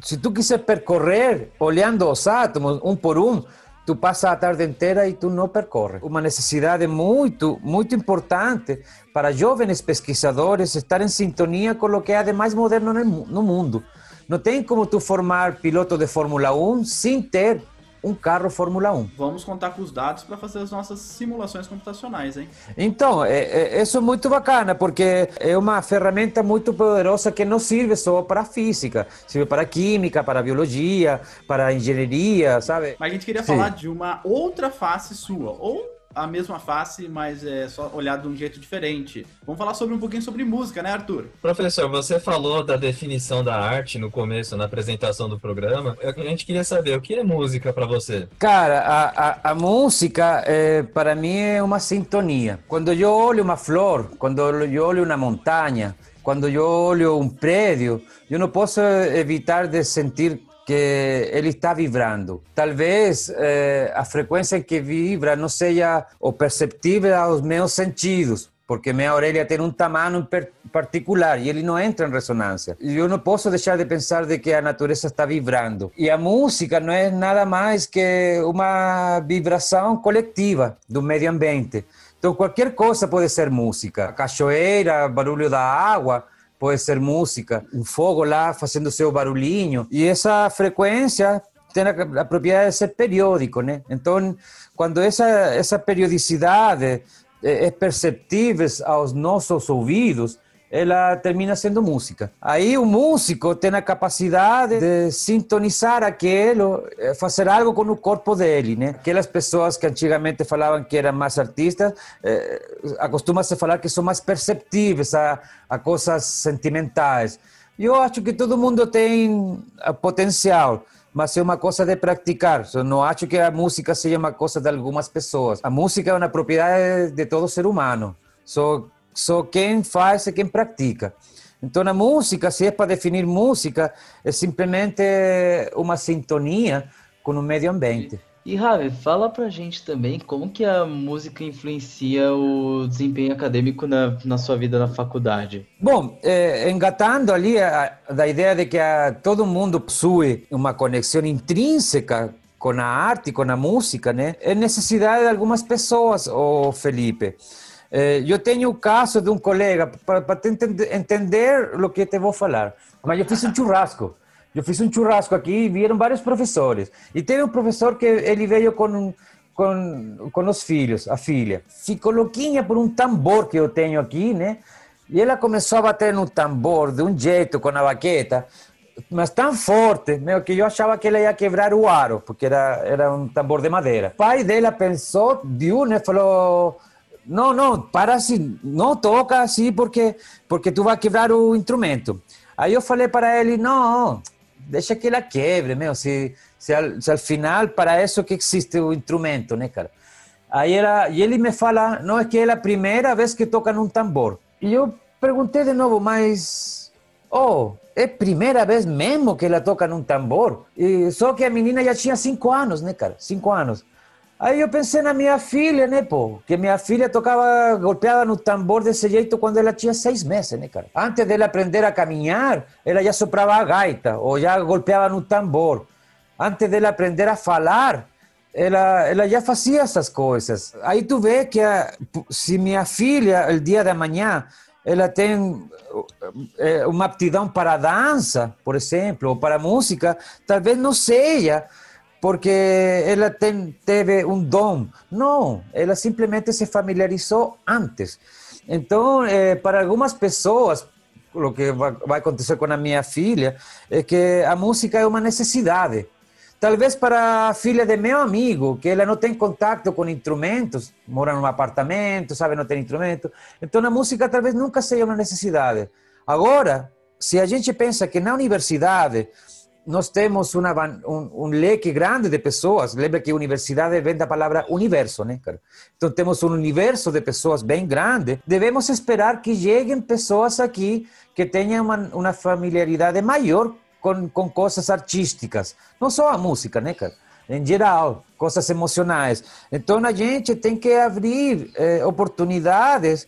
se tu quiser percorrer olhando os átomos um por um, tu passa a tarde inteira e tu não percorre. Uma necessidade muito, muito importante para jovens pesquisadores estar em sintonia com o que há de mais moderno no mundo. Não tem como tu formar piloto de Fórmula 1 sem ter um carro Fórmula 1. Vamos contar com os dados para fazer as nossas simulações computacionais, hein? Então, é, é, isso é muito bacana, porque é uma ferramenta muito poderosa que não serve só para a física, serve para química, para biologia, para engenharia, sabe? Mas a gente queria Sim. falar de uma outra face sua, ou a mesma face, mas é só olhado de um jeito diferente. Vamos falar sobre um pouquinho sobre música, né, Arthur? Professor, você falou da definição da arte no começo, na apresentação do programa. A gente queria saber o que é música para você? Cara, a, a, a música é, para mim é uma sintonia. Quando eu olho uma flor, quando eu olho uma montanha, quando eu olho um prédio, eu não posso evitar de sentir que ele está vibrando. Talvez eh, a frequência em que vibra não seja o perceptível aos meus sentidos, porque minha orelha tem um tamanho particular e ele não entra em ressonância. Eu não posso deixar de pensar de que a natureza está vibrando. E a música não é nada mais que uma vibração coletiva do meio ambiente. Então qualquer coisa pode ser música. A cachoeira, barulho da água, pode ser música, um fogo lá fazendo seu barulhinho. E essa frequência tem a, a propriedade de ser periódico, né? Então, quando essa, essa periodicidade é, é perceptível aos nossos ouvidos, ela termina sendo música. Aí o músico tem a capacidade de sintonizar aquilo, eh, fazer algo com o corpo dele, né? Aquelas pessoas que antigamente falavam que eram mais artistas, eh, acostuma-se falar que são mais perceptíveis a, a coisas sentimentais. Eu acho que todo mundo tem potencial, mas é uma coisa de praticar. Eu não acho que a música seja uma coisa de algumas pessoas. A música é uma propriedade de todo ser humano. Só só quem faz é quem pratica. Então, a música, se é para definir música, é simplesmente uma sintonia com o meio ambiente. E, Ravi, fala pra gente também como que a música influencia o desempenho acadêmico na, na sua vida na faculdade. Bom, é, engatando ali a, a, da ideia de que a, todo mundo possui uma conexão intrínseca com a arte, com a música, né? É necessidade de algumas pessoas, o Felipe. Eu tenho o caso de um colega, para entender o que te vou falar. Mas eu fiz um churrasco. Eu fiz um churrasco aqui e vieram vários professores. E teve um professor que ele veio com, com, com os filhos, a filha. Ficou louquinha por um tambor que eu tenho aqui, né? E ela começou a bater no tambor de um jeito, com a baqueta, mas tão forte, meu, que eu achava que ela ia quebrar o aro, porque era, era um tambor de madeira. O pai dela pensou, viu, né? Falou não, não, para assim, não toca assim porque, porque tu vai quebrar o instrumento. Aí eu falei para ele, não, deixa que ela quebre, meu, se, se, al, se al final para isso que existe o instrumento, né, cara? Aí ela, e ele me fala, não, é que é a primeira vez que toca num tambor. E eu perguntei de novo, mas, oh, é primeira vez mesmo que ela toca num tambor? E, só que a menina já tinha cinco anos, né, cara? Cinco anos. Aí eu pensei na minha filha, né, pô? Que minha filha tocava, golpeava no tambor desse jeito quando ela tinha seis meses, né, cara? Antes dela aprender a caminhar, ela já soprava a gaita ou já golpeava no tambor. Antes dela aprender a falar, ela, ela já fazia essas coisas. Aí tu vê que a, se minha filha, o dia da manhã, ela tem eh, uma aptidão para a dança, por exemplo, ou para a música, talvez não seja porque ela tem, teve um dom. Não, ela simplesmente se familiarizou antes. Então, eh, para algumas pessoas, o que vai acontecer com a minha filha é que a música é uma necessidade. Talvez para a filha de meu amigo, que ela não tem contato com instrumentos, mora num apartamento, sabe, não tem instrumento. Então a música talvez nunca seja uma necessidade. Agora, se a gente pensa que na universidade nós temos uma, um, um, leque grande de pessoas. Lembra que universidade vem da palavra universo, né? Então temos um universo de pessoas bem grande. Devemos esperar que cheguem pessoas aqui que tenham uma, uma familiaridade maior com, com coisas artísticas. Não só a música, né, cara? Em geral, coisas emocionais. Então a gente tem que abrir eh, oportunidades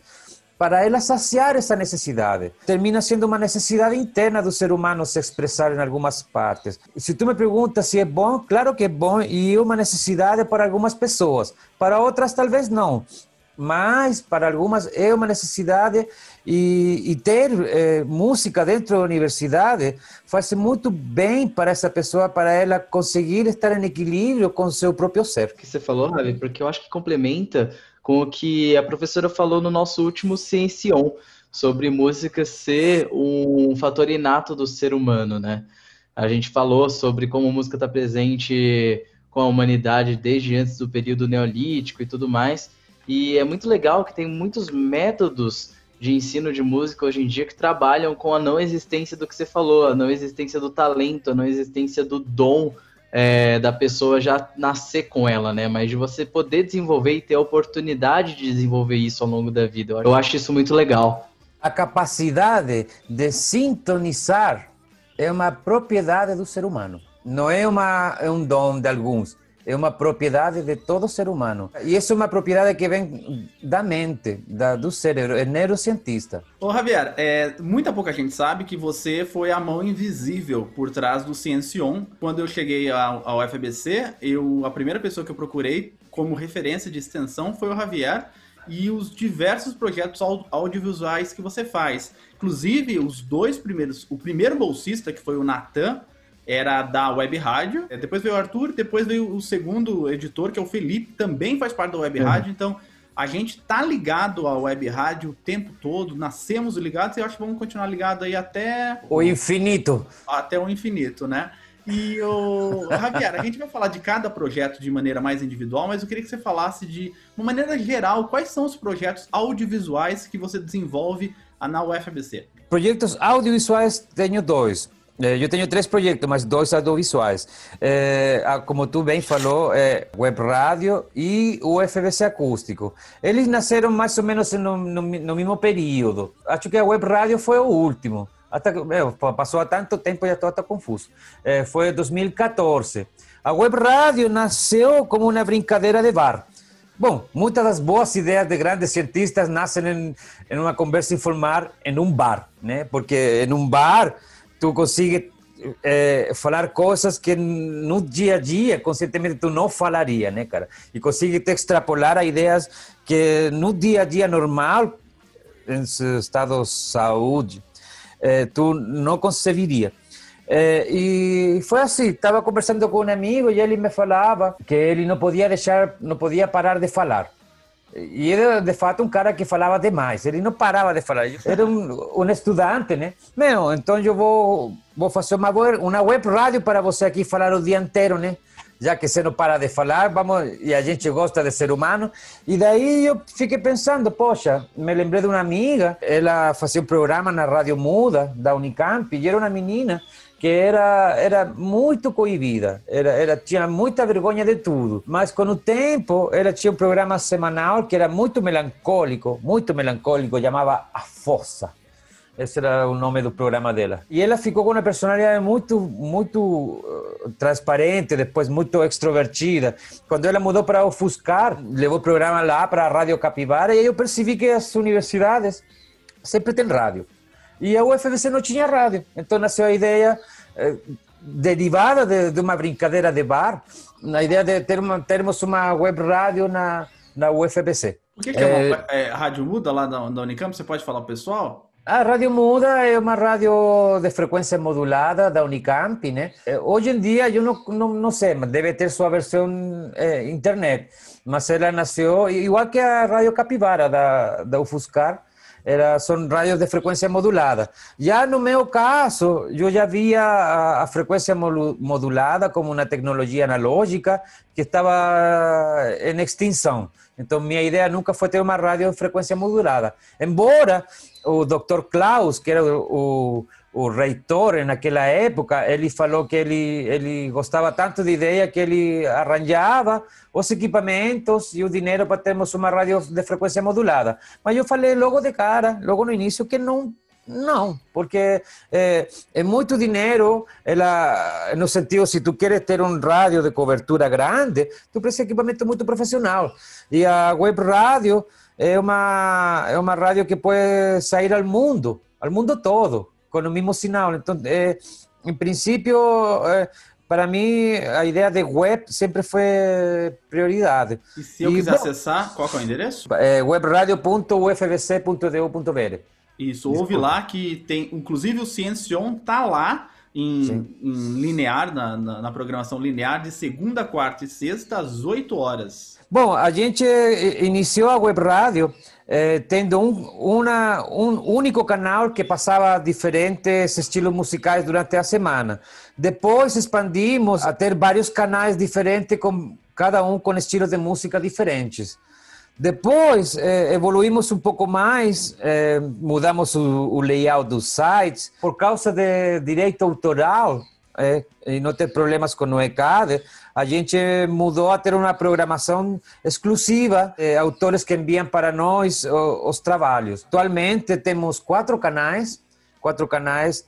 para ela saciar essa necessidade. Termina sendo uma necessidade interna do ser humano se expressar em algumas partes. Se tu me perguntas se é bom, claro que é bom e é uma necessidade para algumas pessoas, para outras talvez não. Mas para algumas é uma necessidade e, e ter eh, música dentro da universidade faz muito bem para essa pessoa, para ela conseguir estar em equilíbrio com o seu próprio ser. que você falou, Ravi, porque eu acho que complementa com o que a professora falou no nosso último Ciencion, sobre música ser um fator inato do ser humano, né? A gente falou sobre como a música está presente com a humanidade desde antes do período neolítico e tudo mais. E é muito legal que tem muitos métodos de ensino de música hoje em dia que trabalham com a não existência do que você falou, a não existência do talento, a não existência do dom é, da pessoa já nascer com ela, né? Mas de você poder desenvolver e ter a oportunidade de desenvolver isso ao longo da vida. Eu acho isso muito legal. A capacidade de sintonizar é uma propriedade do ser humano. Não é, uma, é um dom de alguns, é uma propriedade de todo ser humano. E isso é uma propriedade que vem da mente, da, do cérebro, é neurocientista. Ô Javier, é, muita pouca gente sabe que você foi a mão invisível por trás do Ciencion. Quando eu cheguei ao, ao FBC, eu, a primeira pessoa que eu procurei como referência de extensão foi o Javier e os diversos projetos au- audiovisuais que você faz. Inclusive, os dois primeiros, o primeiro bolsista, que foi o Natan, era da Web Rádio. É, Depois veio o Arthur, depois veio o segundo editor, que é o Felipe, também faz parte da Web Rádio. Então, a gente tá ligado à Web Rádio o tempo todo, nascemos ligados e acho que vamos continuar ligados aí até O infinito. até o infinito, né? E o Javier, a gente vai falar de cada projeto de maneira mais individual, mas eu queria que você falasse de uma maneira geral, quais são os projetos audiovisuais que você desenvolve na UFABC? Projetos audiovisuais tenho dois. Eh, Eu tenho três projetos, mas dois audiovisuais. Eh, ah, como tu bem falou, é web rádio e o FBC acústico. Eles nasceram mais ou menos no, no, no mesmo período. Acho que a web rádio foi o último. Até, meu, pa- passou há tanto tempo, já estou até confuso. Eh, foi em 2014. A web rádio nasceu como uma brincadeira de bar. Bom, muitas das boas ideias de grandes cientistas nascem em, em uma conversa informal em um bar, né? Porque em um bar tu consegue eh, falar coisas que no dia a dia, conscientemente, tu não falaria, né, cara? E consegue extrapolar a ideias que no dia a dia normal, em seu estado de saúde, eh, tu não conceberia. Eh, e foi assim, estava conversando com um amigo e ele me falava que ele não podia deixar, não podia parar de falar. E era, de fato, um cara que falava demais. Ele não parava de falar. Era um, um estudante, né? Meu, então eu vou, vou fazer uma web, uma web rádio para você aqui falar o dia inteiro, né? Já que você não para de falar, vamos, e a gente gosta de ser humano. E daí eu fiquei pensando, poxa, me lembrei de uma amiga, ela fazia um programa na Rádio Muda, da Unicamp, e era uma menina que era, era muito coibida, era, era, tinha muita vergonha de tudo. Mas com o tempo, ela tinha um programa semanal que era muito melancólico, muito melancólico, chamava A Fossa. Esse era o nome do programa dela. E ela ficou com uma personalidade muito, muito eh, transparente, depois muito extrovertida. Quando ela mudou para o Fuscar, levou o programa lá para a Rádio Capivara, e eu percebi que as universidades sempre têm rádio. E a UFBC não tinha rádio. Então nasceu a ideia, eh, derivada de, de, uma brincadeira de bar, na ideia de ter uma, termos uma web rádio na, na UFBC. O que, que é, uma é, rádio muda lá da, da Unicamp? Você pode falar pessoal? A Rádio Muda é uma rádio de frequência modulada da Unicamp, né? Hoje em dia, eu não, não, não sei, mas deve ter sua versão é, internet. Mas ela nasceu, igual que a Rádio Capivara da, da UFUSCar, era, são rádios de frequência modulada. Já no meu caso, eu já via a, a frequência modulada como uma tecnologia analógica que estava em extinção. Então, minha ideia nunca foi ter uma rádio de frequência modulada. Embora o Dr. Klaus, que era o, o, reitor naquela época, ele falou que ele, ele gostava tanto de ideia que ele arranjava os equipamentos e o dinheiro para termos uma rádio de frequência modulada. Mas eu falei logo de cara, logo no início, que não não, porque é, é, muito dinheiro, ela, no sentido, se tu queres ter um rádio de cobertura grande, tu precisa de equipamento muito profissional. E a web rádio é uma, é uma rádio que pode sair ao mundo, ao mundo todo, com o mesmo sinal. Então, é, em princípio, é, para mim, a ideia de web sempre foi prioridade. E se eu E, quiser bom, acessar, qual é o endereço? É. Isso, ouve lá que tem, inclusive o Ciencion tá lá em, em linear, na, na, na programação linear, de segunda, quarta e sexta, às 8 horas. Bom, a gente eh, iniciou a web rádio eh, tendo um, um único canal que passava diferentes estilos musicais durante a semana. Depois expandimos a ter vários canais diferentes, com, cada um com estilos de música diferentes. Depois eh, evoluímos um pouco mais, eh, mudamos o, o layout dos sites por causa de direito autoral eh, e não ter problemas com o ECAD. A gente mudou a ter uma programação exclusiva, autores que enviam para nós os trabalhos. Atualmente temos quatro canais, quatro canais,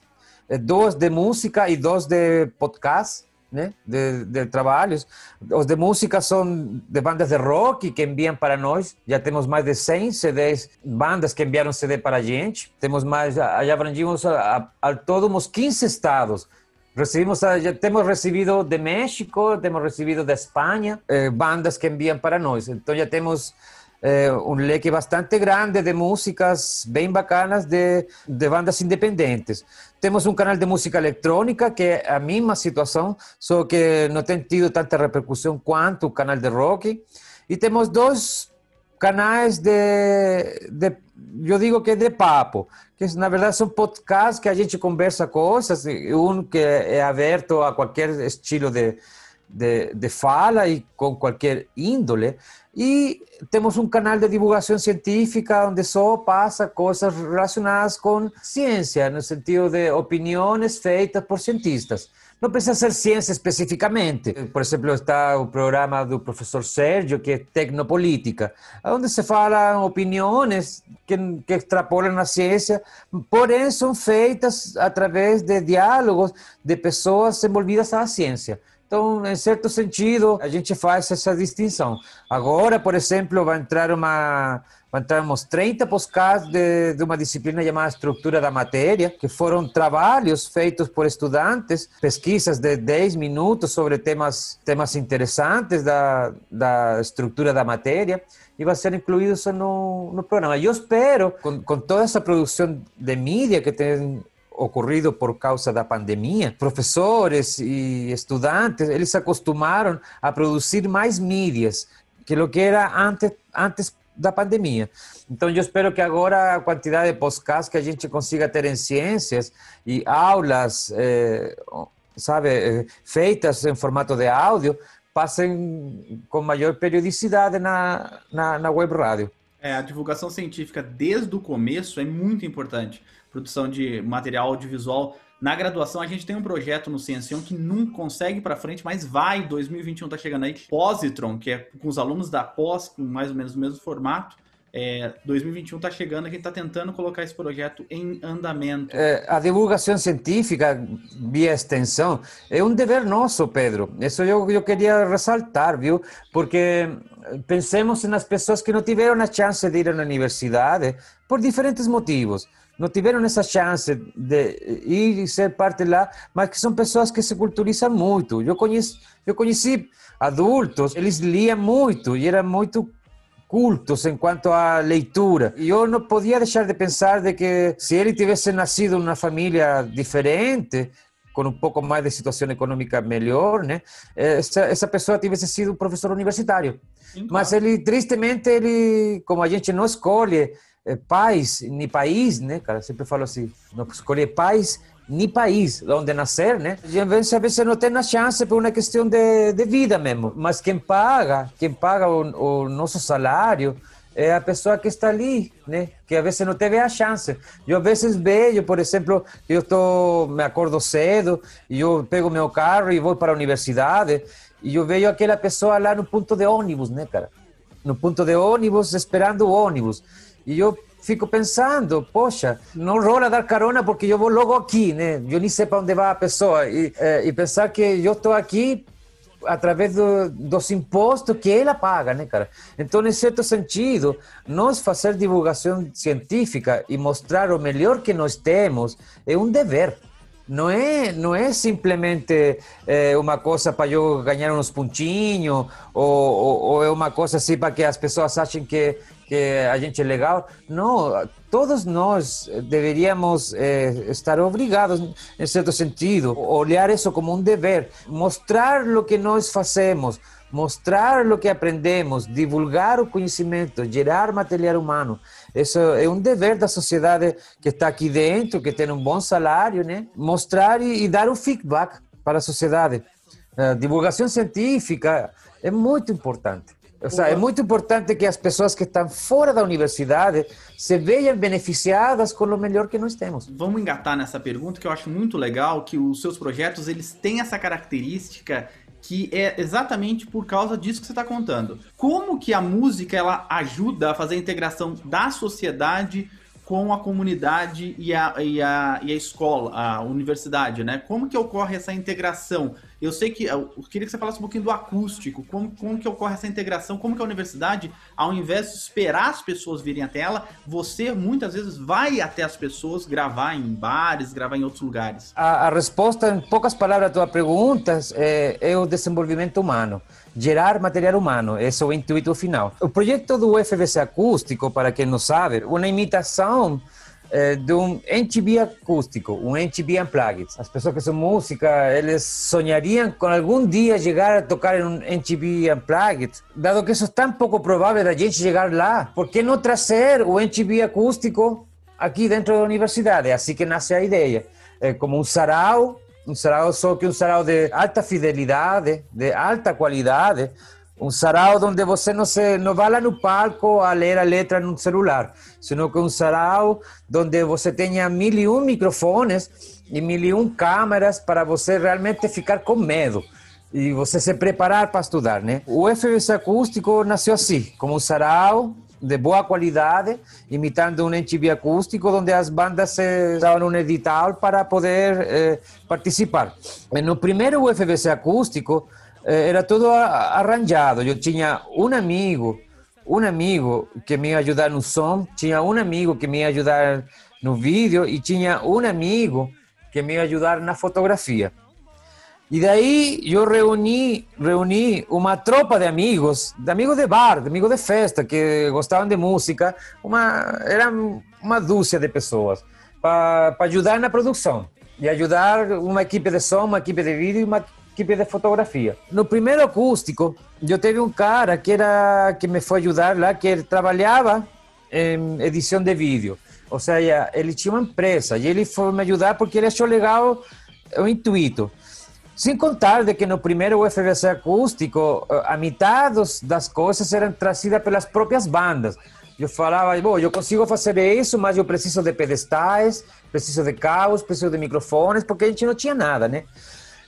eh, dois de música e dois de podcast né, de, de trabalhos. Os de música são de bandas de rock que enviam para nós. Já temos mais de 100 CDs, bandas que enviaram CD para a gente. Temos mais, já abrangimos a, a, a todo uns 15 estados. Recibimos, a- já temos recebido de México, temos recebido de Espanha, eh, bandas que enviam para nós. Então já temos eh, um leque bastante grande de músicas bem bacanas de, de bandas independentes. Temos um canal de música eletrônica que é a mesma situação, só que não tem tido tanta repercussão quanto o canal de rock. E temos dois canais de, de eu digo que é de papo, que na verdade são podcasts que a gente conversa coisas, um que é aberto a qualquer estilo de, de, de fala e com qualquer índole. E temos um canal de divulgação científica onde só passa coisas relacionadas com ciência, no sentido de opiniões feitas por cientistas. Não precisa ser ciência especificamente. Por exemplo, está o programa do professor Sérgio, que é Tecnopolítica, onde se falam opiniões que, que extrapolam a ciência, porém são feitas através de diálogos de pessoas envolvidas na ciência. Então, em certo sentido, a gente faz essa distinção. Agora, por exemplo, vai entrar uma uns 30 podcasts de, de uma disciplina chamada Estrutura da Matéria, que foram trabalhos feitos por estudantes, pesquisas de 10 minutos sobre temas, temas interessantes da, da estrutura da matéria, e vai ser incluído isso no, no programa. Eu espero, com, com toda essa produção de mídia que tem ocorrido por causa da pandemia, professores e estudantes, eles se acostumaram a produzir mais mídias que o que era antes, antes da pandemia. Então, eu espero que agora a quantidade de podcasts que a gente consiga ter em ciências e aulas, eh, sabe, eh, feitas em formato de áudio, passem com maior periodicidade na, na, na web rádio. É, a divulgação científica desde o começo é muito importante. Produção de material audiovisual. Na graduação, a gente tem um projeto no Ciencion que não consegue para frente, mas vai. 2021 tá chegando aí. Positron, que é com os alunos da pós, com mais ou menos o mesmo formato. É, 2021 tá chegando, a gente tá tentando colocar esse projeto em andamento. Eh, a divulgação científica via extensão é um dever nosso, Pedro. Isso eu, eu queria ressaltar, viu? Porque pensemos nas pessoas que não tiveram a chance de ir à universidade por diferentes motivos. Não tiveram essa chance de ir e ser parte lá, mas que são pessoas que se culturizam muito. Eu conheci, eu conheci adultos, eles liam muito e eram muito cultos em quanto à leitura. E eu não podia deixar de pensar de que se ele tivesse nascido numa família diferente, com um pouco mais de situação econômica melhor, né? Essa, essa pessoa tivesse sido um professor universitário. Sim, Mas ele, tristemente, ele, como a gente não escolhe eh, pais nem país, né, cara? Sempre falo assim, não escolhe pais nem país onde nascer, né? E às vezes, não tem a chance por uma questão de, de vida mesmo. Mas quem paga, quem paga o, o nosso salário é a pessoa que está ali, né? Que às vezes não teve a chance. Eu às vezes vejo, por exemplo, eu tô, me acordo cedo eu pego meu carro e vou para a universidade e eu vejo aquela pessoa lá no ponto de ônibus, né, cara? No ponto de ônibus, esperando o ônibus. E eu fico pensando, poxa, não rola dar carona porque eu vou logo aqui, né? Eu nem sei para onde vai a pessoa. E, eh, e pensar que eu estou aqui através do, dos impostos que ela paga, né, cara? Então, em certo sentido, nós fazer divulgação científica e mostrar o melhor que nós temos é um dever. Não é, não é simplesmente é, uma coisa para eu ganhar uns pontinhos ou, ou, ou é coisa para que as pessoas achem que, que a gente é legal. Não, todos nós deveríamos eh, estar obrigados, em certo sentido, olhar isso como um dever, mostrar o que nós fazemos, mostrar o que aprendemos, divulgar o conhecimento, gerar material humano. Isso é um dever da sociedade que está aqui dentro, que tem um bom salário, né? Mostrar e, e dar um feedback para a sociedade. A divulgação científica é muito importante. É muito importante que as pessoas que estão fora da universidade se vejam beneficiadas com o melhor que nós temos. Vamos engatar nessa pergunta que eu acho muito legal, que os seus projetos eles têm essa característica que é exatamente por causa disso que você está contando. Como que a música ela ajuda a fazer a integração da sociedade com a comunidade e a, e a, e a escola, a universidade, né? Como que ocorre essa integração? Eu sei que eu queria que você falasse um pouquinho do acústico, como, como que ocorre essa integração, como que a universidade, ao invés de esperar as pessoas virem até ela, você muitas vezes vai até as pessoas gravar em bares, gravar em outros lugares. A, a resposta, em poucas palavras, à tua pergunta é, é o desenvolvimento humano gerar material humano, esse é o intuito final. O projeto do UFBC Acústico, para quem não sabe, uma imitação de um NTB acústico, um NTB Unplugged. As pessoas que são música, eles sonhariam com algum dia chegar a tocar em um NTB Unplugged. Dado que isso é tão pouco provável da gente chegar lá, por que não trazer o NTB acústico aqui dentro da universidade? É assim que nasce a ideia. É como um sarau um sarau só que um sarau de alta fidelidade, de alta qualidade, um sarau onde você não se não vai lá no palco a ler a letra no celular, sino que um sarau onde você tenha mil e um microfones e mil e um câmeras para você realmente ficar com medo e você se preparar para estudar, né? O FBC acústico nasceu assim, como um sarau de boa qualidade, imitando um MTV acústico, onde as bandas se davam um edital para poder eh, participar. No primeiro UFBC acústico, eh, era todo arranjado. Eu tinha um amigo, um amigo que me ajudar no som, tinha um amigo que me ajudar no vídeo e tinha um amigo que me ajudar na fotografia. E daí eu reuni, reuni uma tropa de amigos, de amigos de bar, de amigos de festa, que gostavam de música, uma, era uma dúzia de pessoas, para ajudar na produção. E ajudar uma equipe de som, uma equipe de vídeo e uma equipe de fotografia. No primeiro acústico, eu teve um cara que, era, que me foi ajudar lá, que ele trabalhava em edição de vídeo. Ou seja, ele tinha uma empresa e ele foi me ajudar porque ele achou legal o intuito. Sem contar de que no primeiro UFBC acústico, a metade das coisas eram trazidas pelas próprias bandas. Eu falava, bom, eu consigo fazer isso, mas eu preciso de pedestais, preciso de cabos, preciso de microfones, porque a gente não tinha nada, né?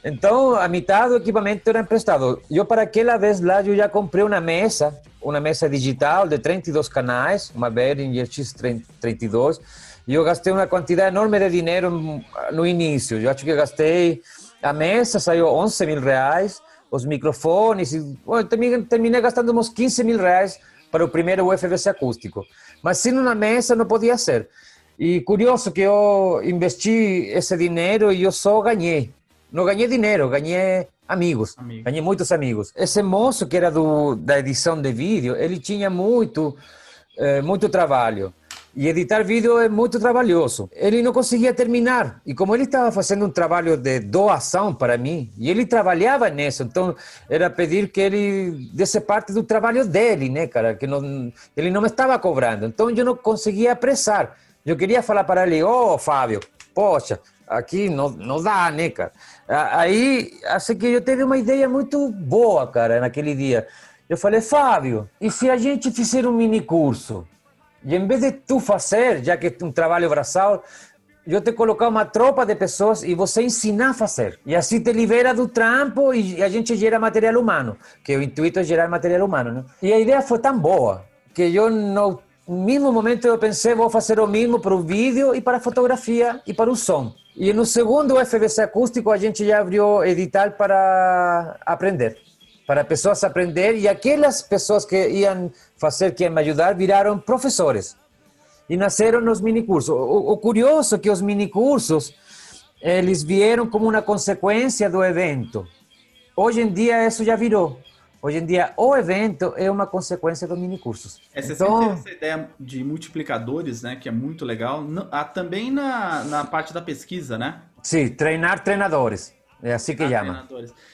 Então, a metade do equipamento era emprestado. Eu, para aquela vez lá, eu já comprei uma mesa, uma mesa digital de 32 canais, uma Behringer X32, e eu gastei uma quantidade enorme de dinheiro no início. Eu acho que gastei a mesa saiu 11 mil reais, os microfones, e, bueno, terminei, terminei gastando uns 15 mil reais para o primeiro UFBC acústico. Mas sem uma mesa não podia ser. E curioso que eu investi esse dinheiro e eu só ganhei. Não ganhei dinheiro, ganhei amigos. Amigo. Ganhei muitos amigos. Esse moço que era do, da edição de vídeo, ele tinha muito, eh, muito trabalho. E editar vídeo é muito trabalhoso. Ele não conseguia terminar. E como ele estava fazendo um trabalho de doação para mim, e ele trabalhava nisso, então era pedir que ele desse parte do trabalho dele, né, cara? Que não, ele não me estava cobrando. Então eu não conseguia apressar. Eu queria falar para ele: Ô, oh, Fábio, poxa, aqui não, não dá, né, cara? Aí, assim que eu tive uma ideia muito boa, cara, naquele dia. Eu falei: Fábio, e se a gente fizer um mini curso? E em vez de tu fazer, já que é um trabalho braçal, eu te colocar uma tropa de pessoas e você ensinar a fazer. E assim te libera do trampo e a gente gera material humano, que o intuito é gerar material humano. Né? E a ideia foi tão boa que eu não, mesmo momento eu pensei, vou fazer o mesmo para o vídeo e para a fotografia e para o som. E no segundo FBC acústico a gente já abriu edital para aprender, para pessoas aprender e aquelas pessoas que iam fazer, que iam ajudar, viraram professores e nasceram os minicursos. O, o curioso é que os minicursos eles vieram como uma consequência do evento. Hoje em dia isso já virou. Hoje em dia, o evento é uma consequência dos minicursos. É, você Então- sempre teve essa ideia de multiplicadores, né? Que é muito legal. Ah, também na, na parte da pesquisa, né? Sim, treinar treinadores. É assim que Ah, chama.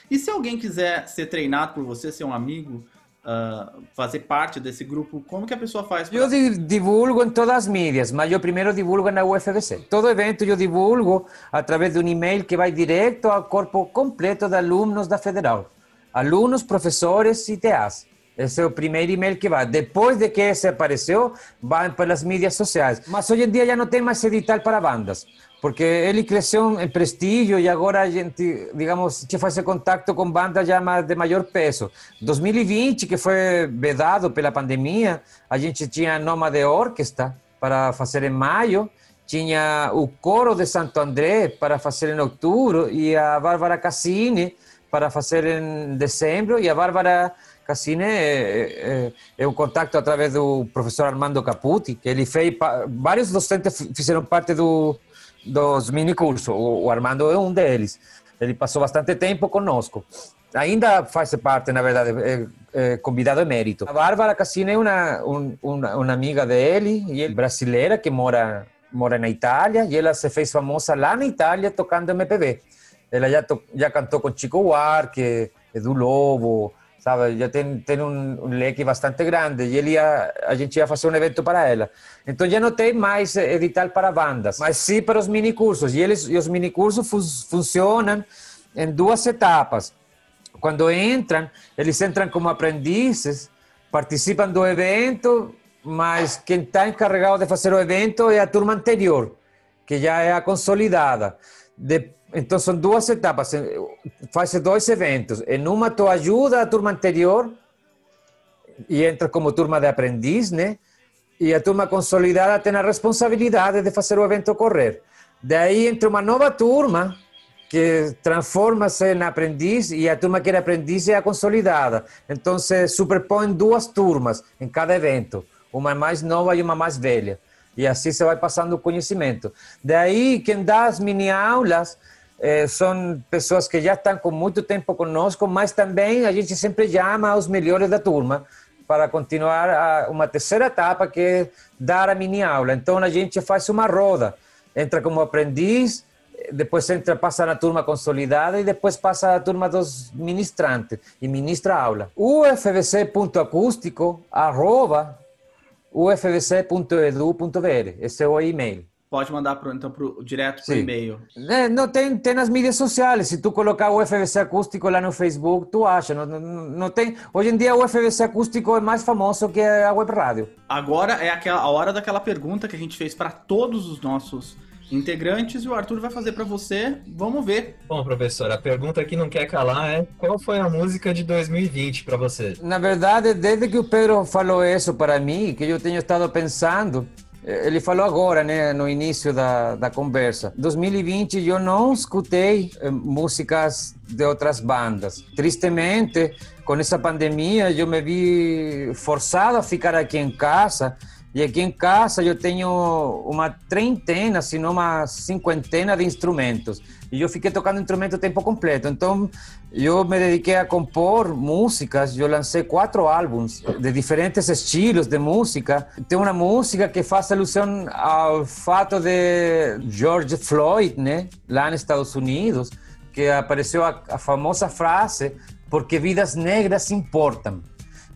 E se alguém quiser ser treinado por você, ser um amigo, ah, fazer parte desse grupo, como que a pessoa faz? pra- Eu di- divulgo em todas as mídias, mas eu primeiro divulgo na UFBC. Todo evento eu divulgo através de um e-mail que vai direto ao corpo completo de alunos da Federal. Alunos, professores e TAs. Esse é o primeiro e-mail que vai. Depois de que esse apareceu, vai pelas mídias sociais. Mas hoje em dia já não tem mais edital para bandas, porque ele cresceu em prestígio e agora a gente, digamos, te faz contato com bandas já de maior peso. 2020, que foi vedado pela pandemia, a gente tinha Noma de Orquestra para fazer em maio, tinha o Coro de Santo André para fazer em outubro e a Bárbara Cassini para fazer em dezembro e a Bárbara Cassini é, é, é um contato através do professor Armando Caputi, que ele fez, docentes fi- fizeram parte do, dos minicursos, o, o Armando é um deles, ele passou bastante tempo conosco. Ainda faz parte, na verdade, é, é convidado emérito. A Bárbara Cassini é uma, um, uma, uma amiga dele, ele, brasileira, que mora, mora na Itália, e ela se fez famosa lá na Itália tocando MPB. Ela já, to, já cantou com Chico Buarque, Edu Lobo, sabe? Já tem, tem um, leque bastante grande e ele a gente ia fazer um evento para ela. Então já não tem mais edital para bandas, mas sim para os minicursos. E, eles, e os minicursos fun, funcionam em duas etapas. Quando entram, eles entram como aprendizes, participam do evento, mas quem está encarregado de fazer o evento é a turma anterior, que já é a consolidada. De, então são duas etapas, faz dois eventos. Em uma tu ajuda a turma anterior e entra como turma de aprendiz, né? E a turma consolidada tem a responsabilidade de fazer o evento correr. Daí entra uma nova turma que transforma-se em aprendiz e a turma que era aprendiz é a consolidada. Então se superpõem duas turmas em cada evento, uma mais nova e uma mais velha. E assim se vai passando o conhecimento. Daí quem dá as mini aulas eh, são pessoas que já estão com muito tempo conosco, mas também a gente sempre chama os melhores da turma para continuar a, uma terceira etapa que é dar a mini aula. Então a gente faz uma roda, entra como aprendiz, depois entra, passa na turma consolidada e depois passa a turma dos ministrantes e ministra aula. ufbc.acústico arroba esse é o e-mail. Pode mandar pro, então pro, direto por e-mail. É, não tem, tem nas mídias sociais. Se tu colocar o FBC Acústico lá no Facebook, tu acha. Não, não, não tem. Hoje em dia o FBC Acústico é mais famoso que a web rádio. Agora é aquela, a hora daquela pergunta que a gente fez para todos os nossos integrantes e o Arthur vai fazer para você. Vamos ver. Bom, professor, a pergunta que não quer calar é qual foi a música de 2020 para você? Na verdade, desde que o Pedro falou isso para mim, que eu tenho estado pensando, ele falou agora, né, no início da, da conversa. 2020 eu não escutei eh, músicas de outras bandas. Tristemente, com essa pandemia, eu me vi forçado a ficar aqui em casa. E aqui em casa eu tenho uma trintena, se não uma cinquentena de instrumentos. E eu fiquei tocando instrumento o tempo completo. Então, eu me dediquei a compor músicas. Eu lancei quatro álbuns de diferentes estilos de música. Tem uma música que faz alusão ao fato de George Floyd, né, lá nos Estados Unidos, que apareceu a, a famosa frase: porque vidas negras importam.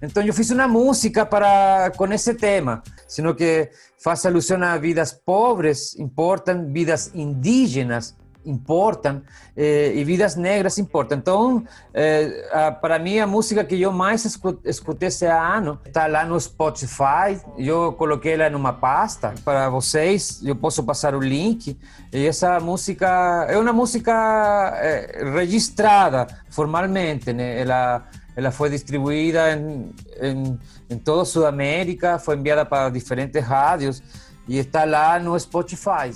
Então eu fiz uma música para com esse tema, sino que faz alusão a vidas pobres importam, vidas indígenas importam eh, e vidas negras importam. Então, eh, a, para mim, a música que eu mais escu- escutei esse ano está lá no Spotify. Eu coloquei ela numa pasta para vocês. Eu posso passar o link. E essa música é uma música eh, registrada formalmente, né? Ela ela foi distribuída em, em, em toda Sudamérica, foi enviada para diferentes rádios e está lá no Spotify.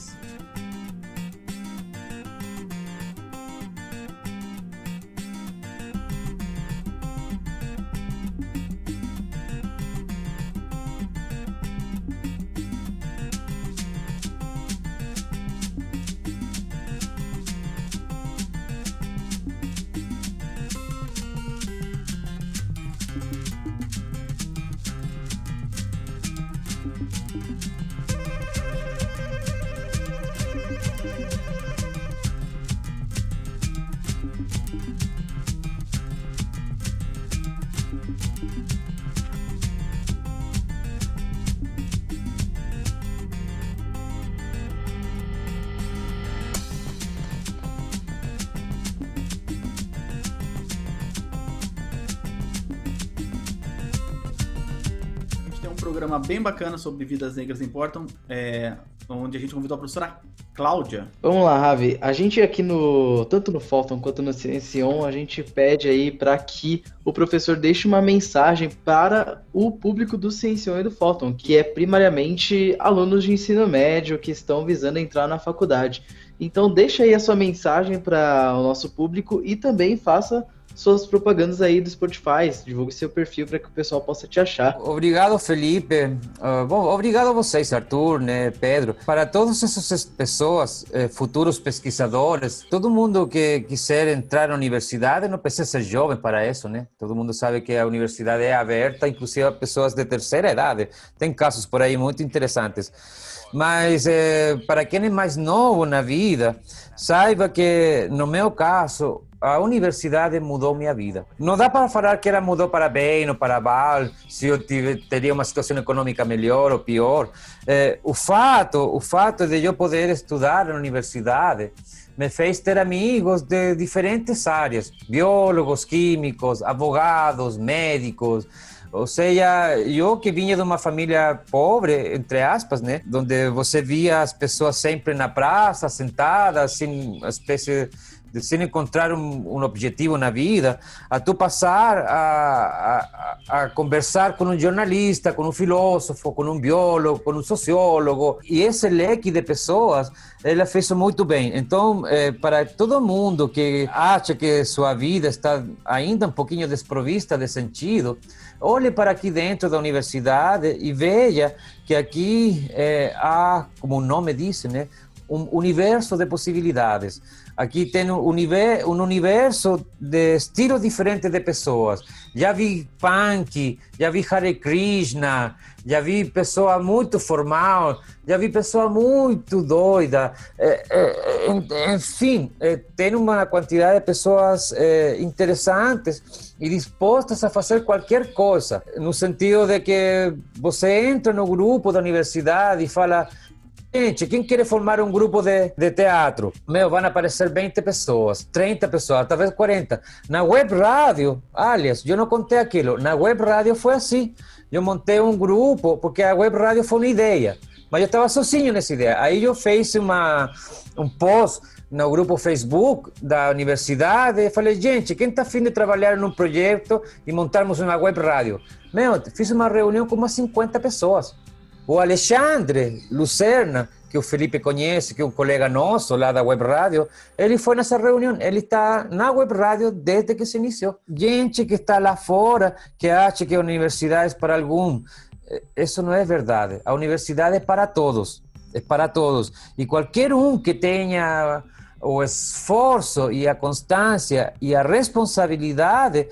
Bacana sobre Vidas Negras Importam, é, onde a gente convidou a professora Cláudia. Vamos lá, Ravi. A gente aqui no. Tanto no Falcon quanto no Ciencion, a gente pede aí para que o professor deixe uma mensagem para o público do Ciencion e do Falcon, que é primariamente alunos de ensino médio que estão visando entrar na faculdade. Então deixa aí a sua mensagem para o nosso público e também faça suas propagandas aí do Spotify, divulgue seu perfil para que o pessoal possa te achar. Obrigado, Felipe. Uh, bom, obrigado a vocês, Arthur, né, Pedro. Para todas essas pessoas, eh, futuros pesquisadores, todo mundo que quiser entrar na universidade não precisa ser jovem para isso, né? Todo mundo sabe que a universidade é aberta, inclusive a pessoas de terceira idade. Tem casos por aí muito interessantes. Mas eh, para quem é mais novo na vida, saiba que, no meu caso, a universidade mudou minha vida. Não dá para falar que ela mudou para bem ou para mal, se eu tive, teria uma situação econômica melhor ou pior. O fato, o fato de eu poder estudar na universidade me fez ter amigos de diferentes áreas, biólogos, químicos, advogados, médicos. Ou seja, eu que vinha de uma família pobre, entre aspas, né? Onde você via as pessoas sempre na praça, sentadas, sem uma sem encontrar um, um, objetivo na vida, a tu passar a, a, a, conversar com um jornalista, com um filósofo, com um biólogo, com um sociólogo, e esse leque de pessoas, ela fez muito bem. Então, eh, para todo mundo que acha que sua vida está ainda um pouquinho desprovista de sentido, olhe para aqui dentro da universidade e veja que aqui eh, há, como o nome diz, né, um universo de possibilidades. Aqui tem um universo, de estilos diferentes de pessoas. Já vi punk, já vi Hare Krishna, já vi pessoa muito formal, já vi pessoa muito doida. É, é, enfim, é, tem uma quantidade de pessoas interessantes e dispostas a fazer qualquer coisa, no sentido de que você entra no grupo da universidade e fala Gente, quem quer formar um grupo de, de teatro? Meu, vão aparecer 20 pessoas, 30 pessoas, talvez 40. Na web rádio, aliás, eu não contei aquilo. Na web rádio foi assim. Eu montei um grupo, porque a web rádio foi uma ideia. Mas eu estava sozinho nessa ideia. Aí eu fiz uma, um post no grupo Facebook da universidade e falei, gente, quem está afim de trabalhar num projeto e montarmos uma web rádio? Meu, fiz uma reunião com umas 50 pessoas. O Alexandre Lucerna, que o Felipe conhece, que é um colega nosso lá da Web Rádio, ele foi nessa reunião. Ele está na Web Rádio desde que se iniciou. Gente que está lá fora, que acha que a universidade é para algum. Isso não é verdade. A universidade é para todos. É para todos. E qualquer um que tenha o esforço e a constância e a responsabilidade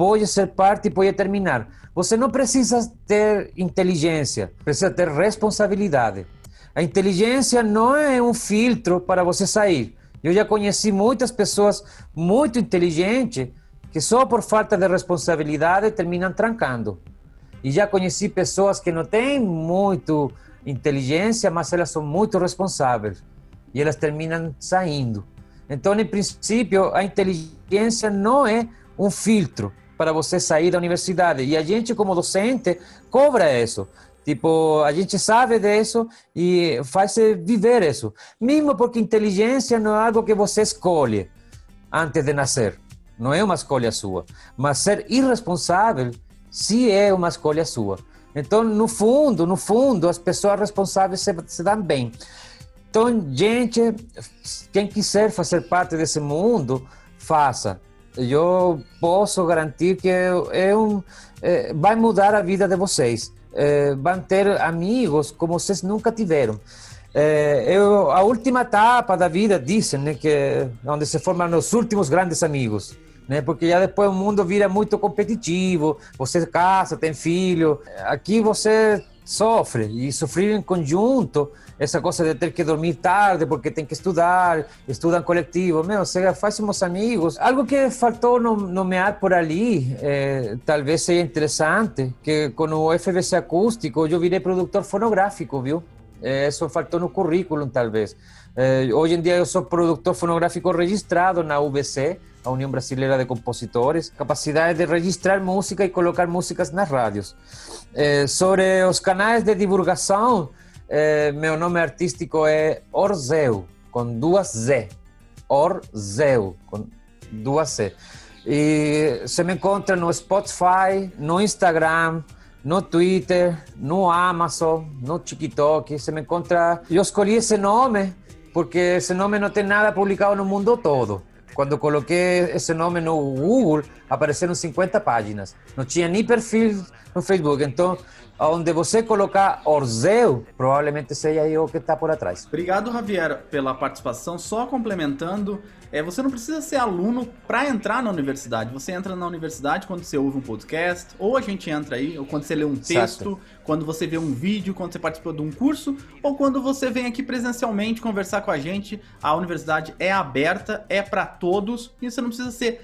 pode ser parte e pode terminar. Você não precisa ter inteligência, precisa ter responsabilidade. A inteligência não é um filtro para você sair. Eu já conheci muitas pessoas muito inteligentes que só por falta de responsabilidade terminam trancando. E já conheci pessoas que não têm muito inteligência, mas elas são muito responsáveis e elas terminam saindo. Então, em princípio, a inteligência não é um filtro, para você sair da universidade. E a gente, como docente, cobra isso. Tipo, a gente sabe disso e faz viver isso. Mesmo porque inteligência não é algo que você escolhe antes de nascer. não é uma escolha sua. Mas ser irresponsável, sim é uma escolha sua. Então, no fundo, no fundo, as pessoas responsáveis se, se dão bem. Então, gente, quem quiser fazer parte desse mundo, faça. Eu posso garantir que é um, é, vai mudar a vida de vocês. É, vão ter amigos como vocês nunca tiveram. É, eu, a última etapa da vida, dizem, né, que onde se formam os últimos grandes amigos. Né, porque já depois o mundo vira muito competitivo, você casa, tem filho. Aqui você sofre, e sofrer em conjunto essa coisa de ter que dormir tarde porque tem que estudar, estudam coletivo, meu, você faz uns amigos. Algo que faltou nomear por ali, é, talvez seja interessante, que com o FBC acústico eu virei produtor fonográfico, viu? É, isso faltou no currículo, talvez. É, hoje em dia eu sou produtor fonográfico registrado na UBC, a União Brasileira de Compositores, capacidade de registrar música e colocar músicas nas rádios. É, sobre os canais de divulgação, é, meu nome artístico é Orzeu, com duas Z. Orzeu, com duas Z. E você me encontra no Spotify, no Instagram, no Twitter, no Amazon, no TikTok. Você me encontra. Eu escolhi esse nome porque esse nome não tem nada publicado no mundo todo. Quando coloquei esse nome no Google, apareceram 50 páginas. Não tinha nem perfil no Facebook. Então, onde você colocar Orzeu, provavelmente seja eu que está por atrás. Obrigado, Javier, pela participação. Só complementando, é, você não precisa ser aluno para entrar na universidade. Você entra na universidade quando você ouve um podcast, ou a gente entra aí, ou quando você lê um texto, Exato. quando você vê um vídeo, quando você participa de um curso, ou quando você vem aqui presencialmente conversar com a gente. A universidade é aberta, é para todos, e você não precisa ser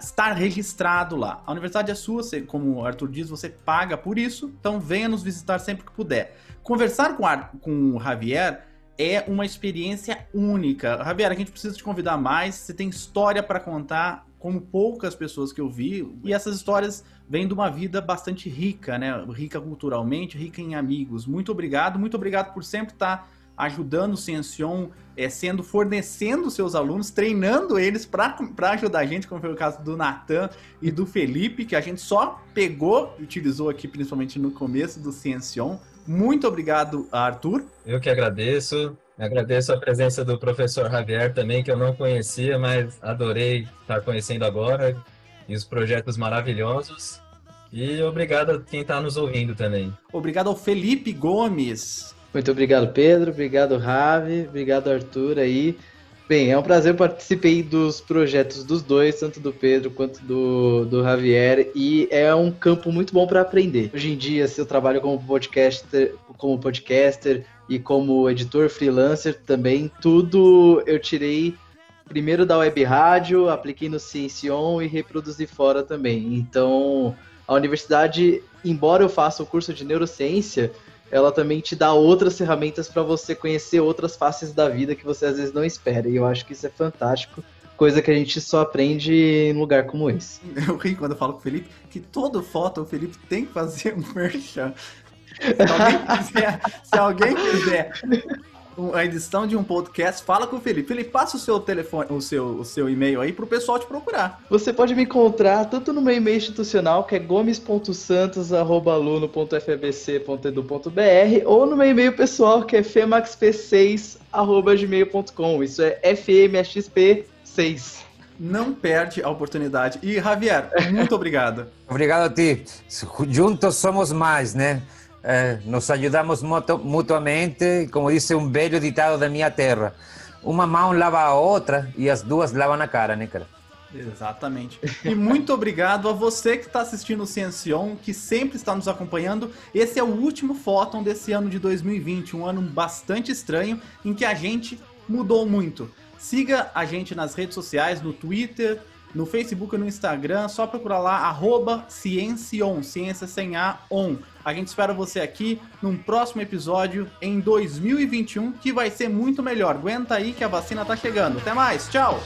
estar registrado lá. A universidade é sua, você, como o Arthur diz, você paga por isso, então venha nos visitar sempre que puder. Conversar com, a, com o Javier é uma experiência única. Javier, a gente precisa te convidar mais, você tem história para contar, como poucas pessoas que eu vi, e essas histórias vêm de uma vida bastante rica, né? Rica culturalmente, rica em amigos. Muito obrigado, muito obrigado por sempre estar ajudando o Ciencion, é, sendo fornecendo seus alunos, treinando eles para ajudar a gente, como foi o caso do Natan e do Felipe, que a gente só pegou e utilizou aqui, principalmente no começo do Ciencion. Muito obrigado, Arthur. Eu que agradeço. Agradeço a presença do professor Javier também, que eu não conhecia, mas adorei estar conhecendo agora. E os projetos maravilhosos. E obrigado a quem está nos ouvindo também. Obrigado ao Felipe Gomes, muito obrigado, Pedro. Obrigado, Ravi. Obrigado, Arthur aí. Bem, é um prazer participei dos projetos dos dois, tanto do Pedro quanto do, do Javier, e é um campo muito bom para aprender. Hoje em dia, se eu trabalho como podcaster, como podcaster e como editor freelancer também, tudo eu tirei primeiro da web rádio, apliquei no Ciencion e reproduzi fora também. Então, a universidade, embora eu faça o curso de neurociência, ela também te dá outras ferramentas para você conhecer outras faces da vida que você às vezes não espera. E eu acho que isso é fantástico, coisa que a gente só aprende em lugar como esse. Eu ri quando eu falo com o Felipe que toda foto o Felipe tem que fazer um merchan. Se alguém quiser, se alguém quiser a edição de um podcast, fala com o Felipe. Felipe, passa o seu telefone, o seu, o seu e-mail aí pro pessoal te procurar. Você pode me encontrar tanto no meu e-mail institucional, que é gomes.santos.fbc.edu.br, ou no meu e-mail pessoal, que é femaxp6.gmail.com. Isso é FMXP6 não perde a oportunidade. E Javier, muito obrigado. obrigado a ti. Juntos somos mais, né? Eh, nos ajudamos mutuamente, como disse um velho ditado da minha terra. Uma mão lava a outra e as duas lavam a cara, né, cara? Exatamente. E muito obrigado a você que está assistindo o Ciencion, que sempre está nos acompanhando. Esse é o último Fóton desse ano de 2020, um ano bastante estranho, em que a gente mudou muito. Siga a gente nas redes sociais, no Twitter, no Facebook e no Instagram, só procurar lá, arroba Ciencion, ciência sem A, on. A gente espera você aqui num próximo episódio em 2021, que vai ser muito melhor. Aguenta aí que a vacina tá chegando. Até mais, tchau!